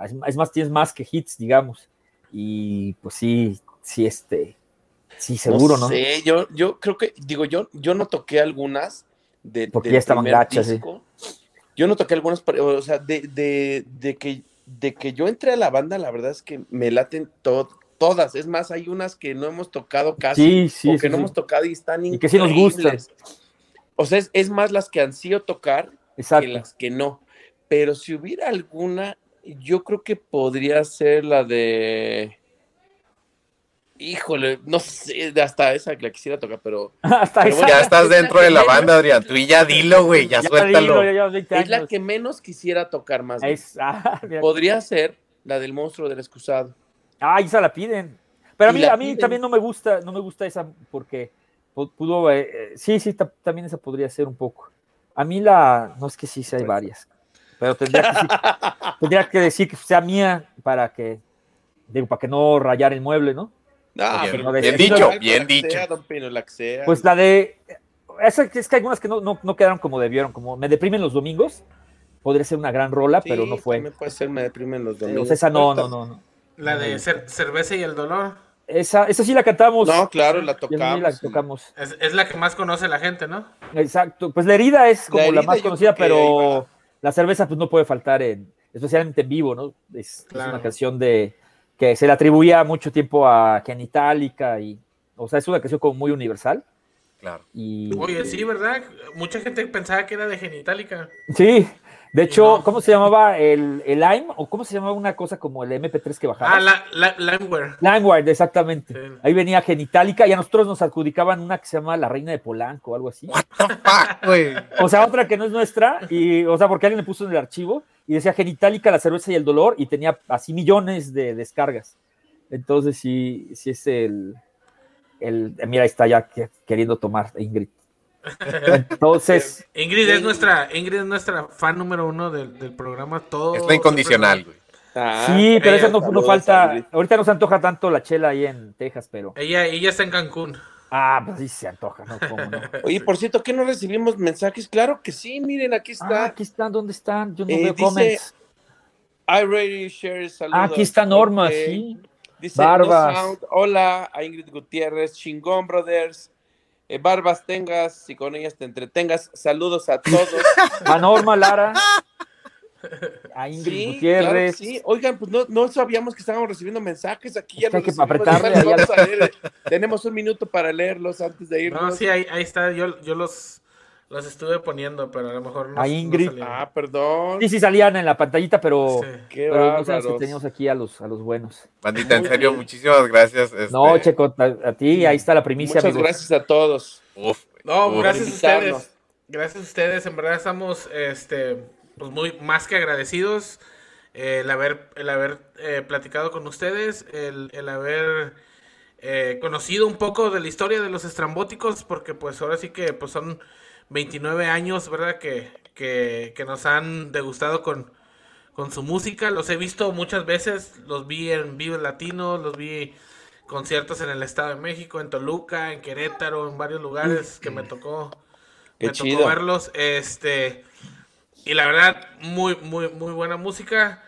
[SPEAKER 5] Es, es más, tienes más que hits, digamos. Y pues sí, sí, este. Sí, seguro, ¿no?
[SPEAKER 4] sé, yo, yo creo que, digo, yo, yo no toqué algunas de,
[SPEAKER 5] Porque
[SPEAKER 4] del
[SPEAKER 5] ya estaban
[SPEAKER 4] primer
[SPEAKER 5] gachas, sí.
[SPEAKER 4] disco. Yo no toqué algunas, pero, o sea, de, de, de que, de que yo entré a la banda, la verdad es que me laten to- todas. Es más, hay unas que no hemos tocado casi,
[SPEAKER 5] Sí, sí,
[SPEAKER 4] o que no hemos tocado y están
[SPEAKER 5] Y que sí nos gustan.
[SPEAKER 4] O sea, es, es más las que han sido tocar que
[SPEAKER 5] Exacto.
[SPEAKER 4] las que no. Pero si hubiera alguna yo creo que podría ser la de. Híjole, no sé, hasta esa que la quisiera tocar, pero
[SPEAKER 5] Hasta
[SPEAKER 4] Pero
[SPEAKER 5] esa.
[SPEAKER 4] bueno,
[SPEAKER 2] Ya estás dentro de la
[SPEAKER 4] menos-
[SPEAKER 2] banda, Adrián. Tú y ya dilo, güey. Ya,
[SPEAKER 5] Ya
[SPEAKER 2] suéltalo.
[SPEAKER 5] digo, ya llevas 20
[SPEAKER 4] es la que menos quisiera tocar más.
[SPEAKER 5] Es- ah.
[SPEAKER 4] Podría ser la del monstruo del excusado.
[SPEAKER 5] Ah, esa la piden. Pero a mí, a mí
[SPEAKER 4] piden.
[SPEAKER 5] también no me gusta, no me gusta esa porque pu- pudo, eh, eh, sí, sí, ta- también esa podría ser un poco. A mí la, no es que sí, sí hay varias, pero tendría que, sí- tendría que decir que sea mía para que, digo, para que no rayar el mueble, ¿no?
[SPEAKER 4] No,
[SPEAKER 2] Bien,
[SPEAKER 4] pero
[SPEAKER 5] bien
[SPEAKER 4] es
[SPEAKER 2] dicho, bien dicho.
[SPEAKER 4] don Pino.
[SPEAKER 5] Pues la de, esa, es que hay algunas que no, no, no quedaron como debieron, como me deprimen los domingos, podría ser una gran rola,
[SPEAKER 4] Sí,
[SPEAKER 5] pero no fue.
[SPEAKER 4] también puede ser, me deprimen los domingos.
[SPEAKER 5] esa no, no, no, no.
[SPEAKER 3] La de cer- cerveza y el dolor.
[SPEAKER 5] Esa, esa sí la cantamos.
[SPEAKER 4] No, claro, la
[SPEAKER 5] sí
[SPEAKER 4] tocamos.
[SPEAKER 5] la tocamos.
[SPEAKER 3] Es, es la que más conoce la gente, ¿no?
[SPEAKER 5] Exacto, pues la herida es como la,
[SPEAKER 4] herida
[SPEAKER 5] más conocida, pero la cerveza pues no puede faltar en, especialmente en vivo, ¿no? Es, es una canción de que se le atribuía mucho tiempo a Genitalica y, o sea, es una canción como muy universal
[SPEAKER 2] Claro.
[SPEAKER 5] y
[SPEAKER 3] Oye, sí, ¿verdad? Mucha gente pensaba que era de Genitalica.
[SPEAKER 5] sí, de hecho,
[SPEAKER 3] No.
[SPEAKER 5] ¿cómo se llamaba el, el Lime o cómo se llamaba una cosa como el MP3 que bajaba?
[SPEAKER 3] Ah, la, la, Limeware.
[SPEAKER 5] Limewire, exactamente.
[SPEAKER 3] Sí.
[SPEAKER 5] Ahí venía Genitalica y a nosotros nos adjudicaban una que se llama La Reina de Polanco o algo así.
[SPEAKER 2] What the fuck, güey.
[SPEAKER 5] O sea, otra que no es nuestra, y, o sea, porque alguien le puso en el archivo y decía Genitalica, la cerveza y el dolor, y tenía así millones de descargas. Entonces, sí, sí es el. el mira, está ya que- queriendo tomar Ingrid. Entonces,
[SPEAKER 3] Ingrid es nuestra, Ingrid es nuestra fan número uno del, del programa. Todo
[SPEAKER 2] Es la incondicional, güey.
[SPEAKER 4] Ah,
[SPEAKER 5] sí, pero esa no, no falta. Ahorita no se antoja tanto la chela ahí en Texas, pero.
[SPEAKER 3] Ella, ella está en Cancún.
[SPEAKER 5] Ah, pues sí se antoja, ¿no? ¿Cómo no?
[SPEAKER 4] Oye, por cierto, ¿qué no recibimos mensajes? Claro que sí, miren, aquí
[SPEAKER 5] Ah,
[SPEAKER 4] está.
[SPEAKER 5] aquí están, ¿dónde están? Yo no
[SPEAKER 4] Eh,
[SPEAKER 5] veo
[SPEAKER 4] dice,
[SPEAKER 5] comments.
[SPEAKER 4] I already share saludos.
[SPEAKER 5] Ah, aquí está Norma, sí.
[SPEAKER 4] Dice,
[SPEAKER 5] Barbas.
[SPEAKER 4] No Sound, hola, a Ingrid Gutiérrez, Chingón Brothers. Eh, barbas tengas y con ellas te entretengas. Saludos a todos.
[SPEAKER 5] A Norma Lara. A Ingrid
[SPEAKER 4] Sí,
[SPEAKER 5] Gutiérrez.
[SPEAKER 4] claro que sí. Oigan, pues no, no sabíamos que estábamos recibiendo mensajes. Aquí ya
[SPEAKER 5] que
[SPEAKER 4] los
[SPEAKER 5] apretarle
[SPEAKER 4] vamos a leer. Tenemos un minuto para leerlos antes de irnos.
[SPEAKER 3] No, sí, ahí, ahí está. Yo, yo los, los estuve poniendo, pero a lo mejor no.
[SPEAKER 5] A Ingrid.
[SPEAKER 4] Ah, perdón.
[SPEAKER 5] Sí, sí salían en la pantallita, pero,
[SPEAKER 3] Sí.
[SPEAKER 4] Qué
[SPEAKER 5] pero no sabes que teníamos aquí a los, a los buenos.
[SPEAKER 2] Bandita, en serio, muchísimas gracias. este,
[SPEAKER 5] No, Checo, a, a ti, ahí está la primicia,
[SPEAKER 4] Muchas
[SPEAKER 5] amigos.
[SPEAKER 4] gracias a todos.
[SPEAKER 2] Uf,
[SPEAKER 3] No,
[SPEAKER 2] uf.
[SPEAKER 3] gracias a ustedes. Gracias a ustedes. En verdad estamos este, pues muy más que agradecidos. eh, el haber, el haber eh, platicado con ustedes, el, el haber eh, conocido un poco de la historia de los estrambóticos, porque pues ahora sí que pues son 29 años, ¿verdad? Que, que, que nos han degustado con, con su música. Los he visto muchas veces, los vi en Vive Latino, los vi conciertos en el Estado de México, en Toluca, en Querétaro, en varios lugares que me tocó,
[SPEAKER 4] Qué
[SPEAKER 3] me
[SPEAKER 4] chido.
[SPEAKER 3] tocó verlos. Este, y la verdad, muy, muy, muy buena música.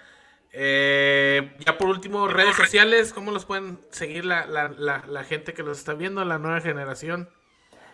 [SPEAKER 3] Eh, ya por último, redes sociales, ¿cómo los pueden seguir la, la, la, la gente que los está viendo, la nueva generación?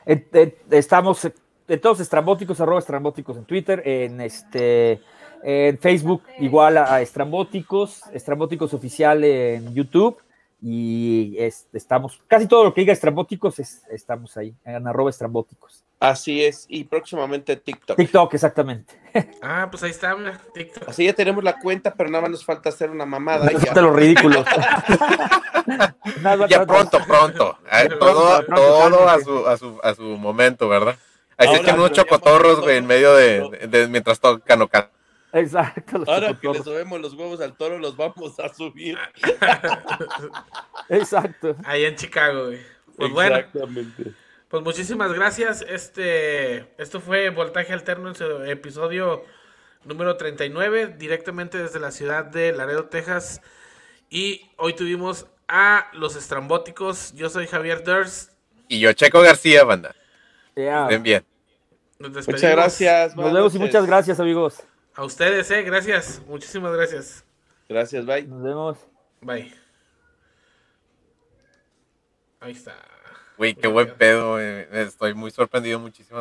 [SPEAKER 5] Eh, eh, estamos eh, en todos estrambóticos, arroba estrambóticos en Twitter, en este en Facebook igual a, a estrambóticos, estrambóticos oficial en YouTube y es- estamos, casi todo lo que diga estrambóticos es- estamos ahí, en arroba estrambóticos.
[SPEAKER 4] Así es. Y próximamente TikTok.
[SPEAKER 5] TikTok, exactamente.
[SPEAKER 3] Ah, pues ahí está, mira, TikTok.
[SPEAKER 4] Así ya tenemos la cuenta, pero nada más nos falta hacer una mamada.
[SPEAKER 5] los ridículos. Nada,
[SPEAKER 2] Ya pronto, pronto. Eh,
[SPEAKER 3] Pronto,
[SPEAKER 2] todo
[SPEAKER 5] pronto,
[SPEAKER 2] todo a, su, a, su, a su momento, ¿verdad? Ahí se echan unos
[SPEAKER 4] lo
[SPEAKER 2] chocotorros, güey, en medio de,
[SPEAKER 4] pero-
[SPEAKER 2] de- de- mientras tocan o.
[SPEAKER 5] Exacto. los
[SPEAKER 4] Ahora que le subimos los huevos al toro, los vamos a subir.
[SPEAKER 5] Exacto.
[SPEAKER 3] Ahí en Chicago, güey. Pues bueno,
[SPEAKER 4] Exactamente.
[SPEAKER 3] Pues muchísimas gracias. Este, esto fue Voltaje Alterno en su episodio número 39, directamente desde la ciudad de Laredo, Texas. Y hoy tuvimos a los estrambóticos. Yo soy Javier Durst.
[SPEAKER 2] Y yo, Checo García, banda. Estén bien.
[SPEAKER 3] Nos despedimos.
[SPEAKER 4] Muchas gracias.
[SPEAKER 5] Nos vemos y muchas gracias, amigos.
[SPEAKER 3] A ustedes, eh. Gracias. Muchísimas gracias.
[SPEAKER 4] Gracias, bye.
[SPEAKER 5] Nos vemos.
[SPEAKER 3] Bye. Ahí está.
[SPEAKER 2] Güey, qué buen pedo. güey. Estoy muy sorprendido. Muchísimas gracias.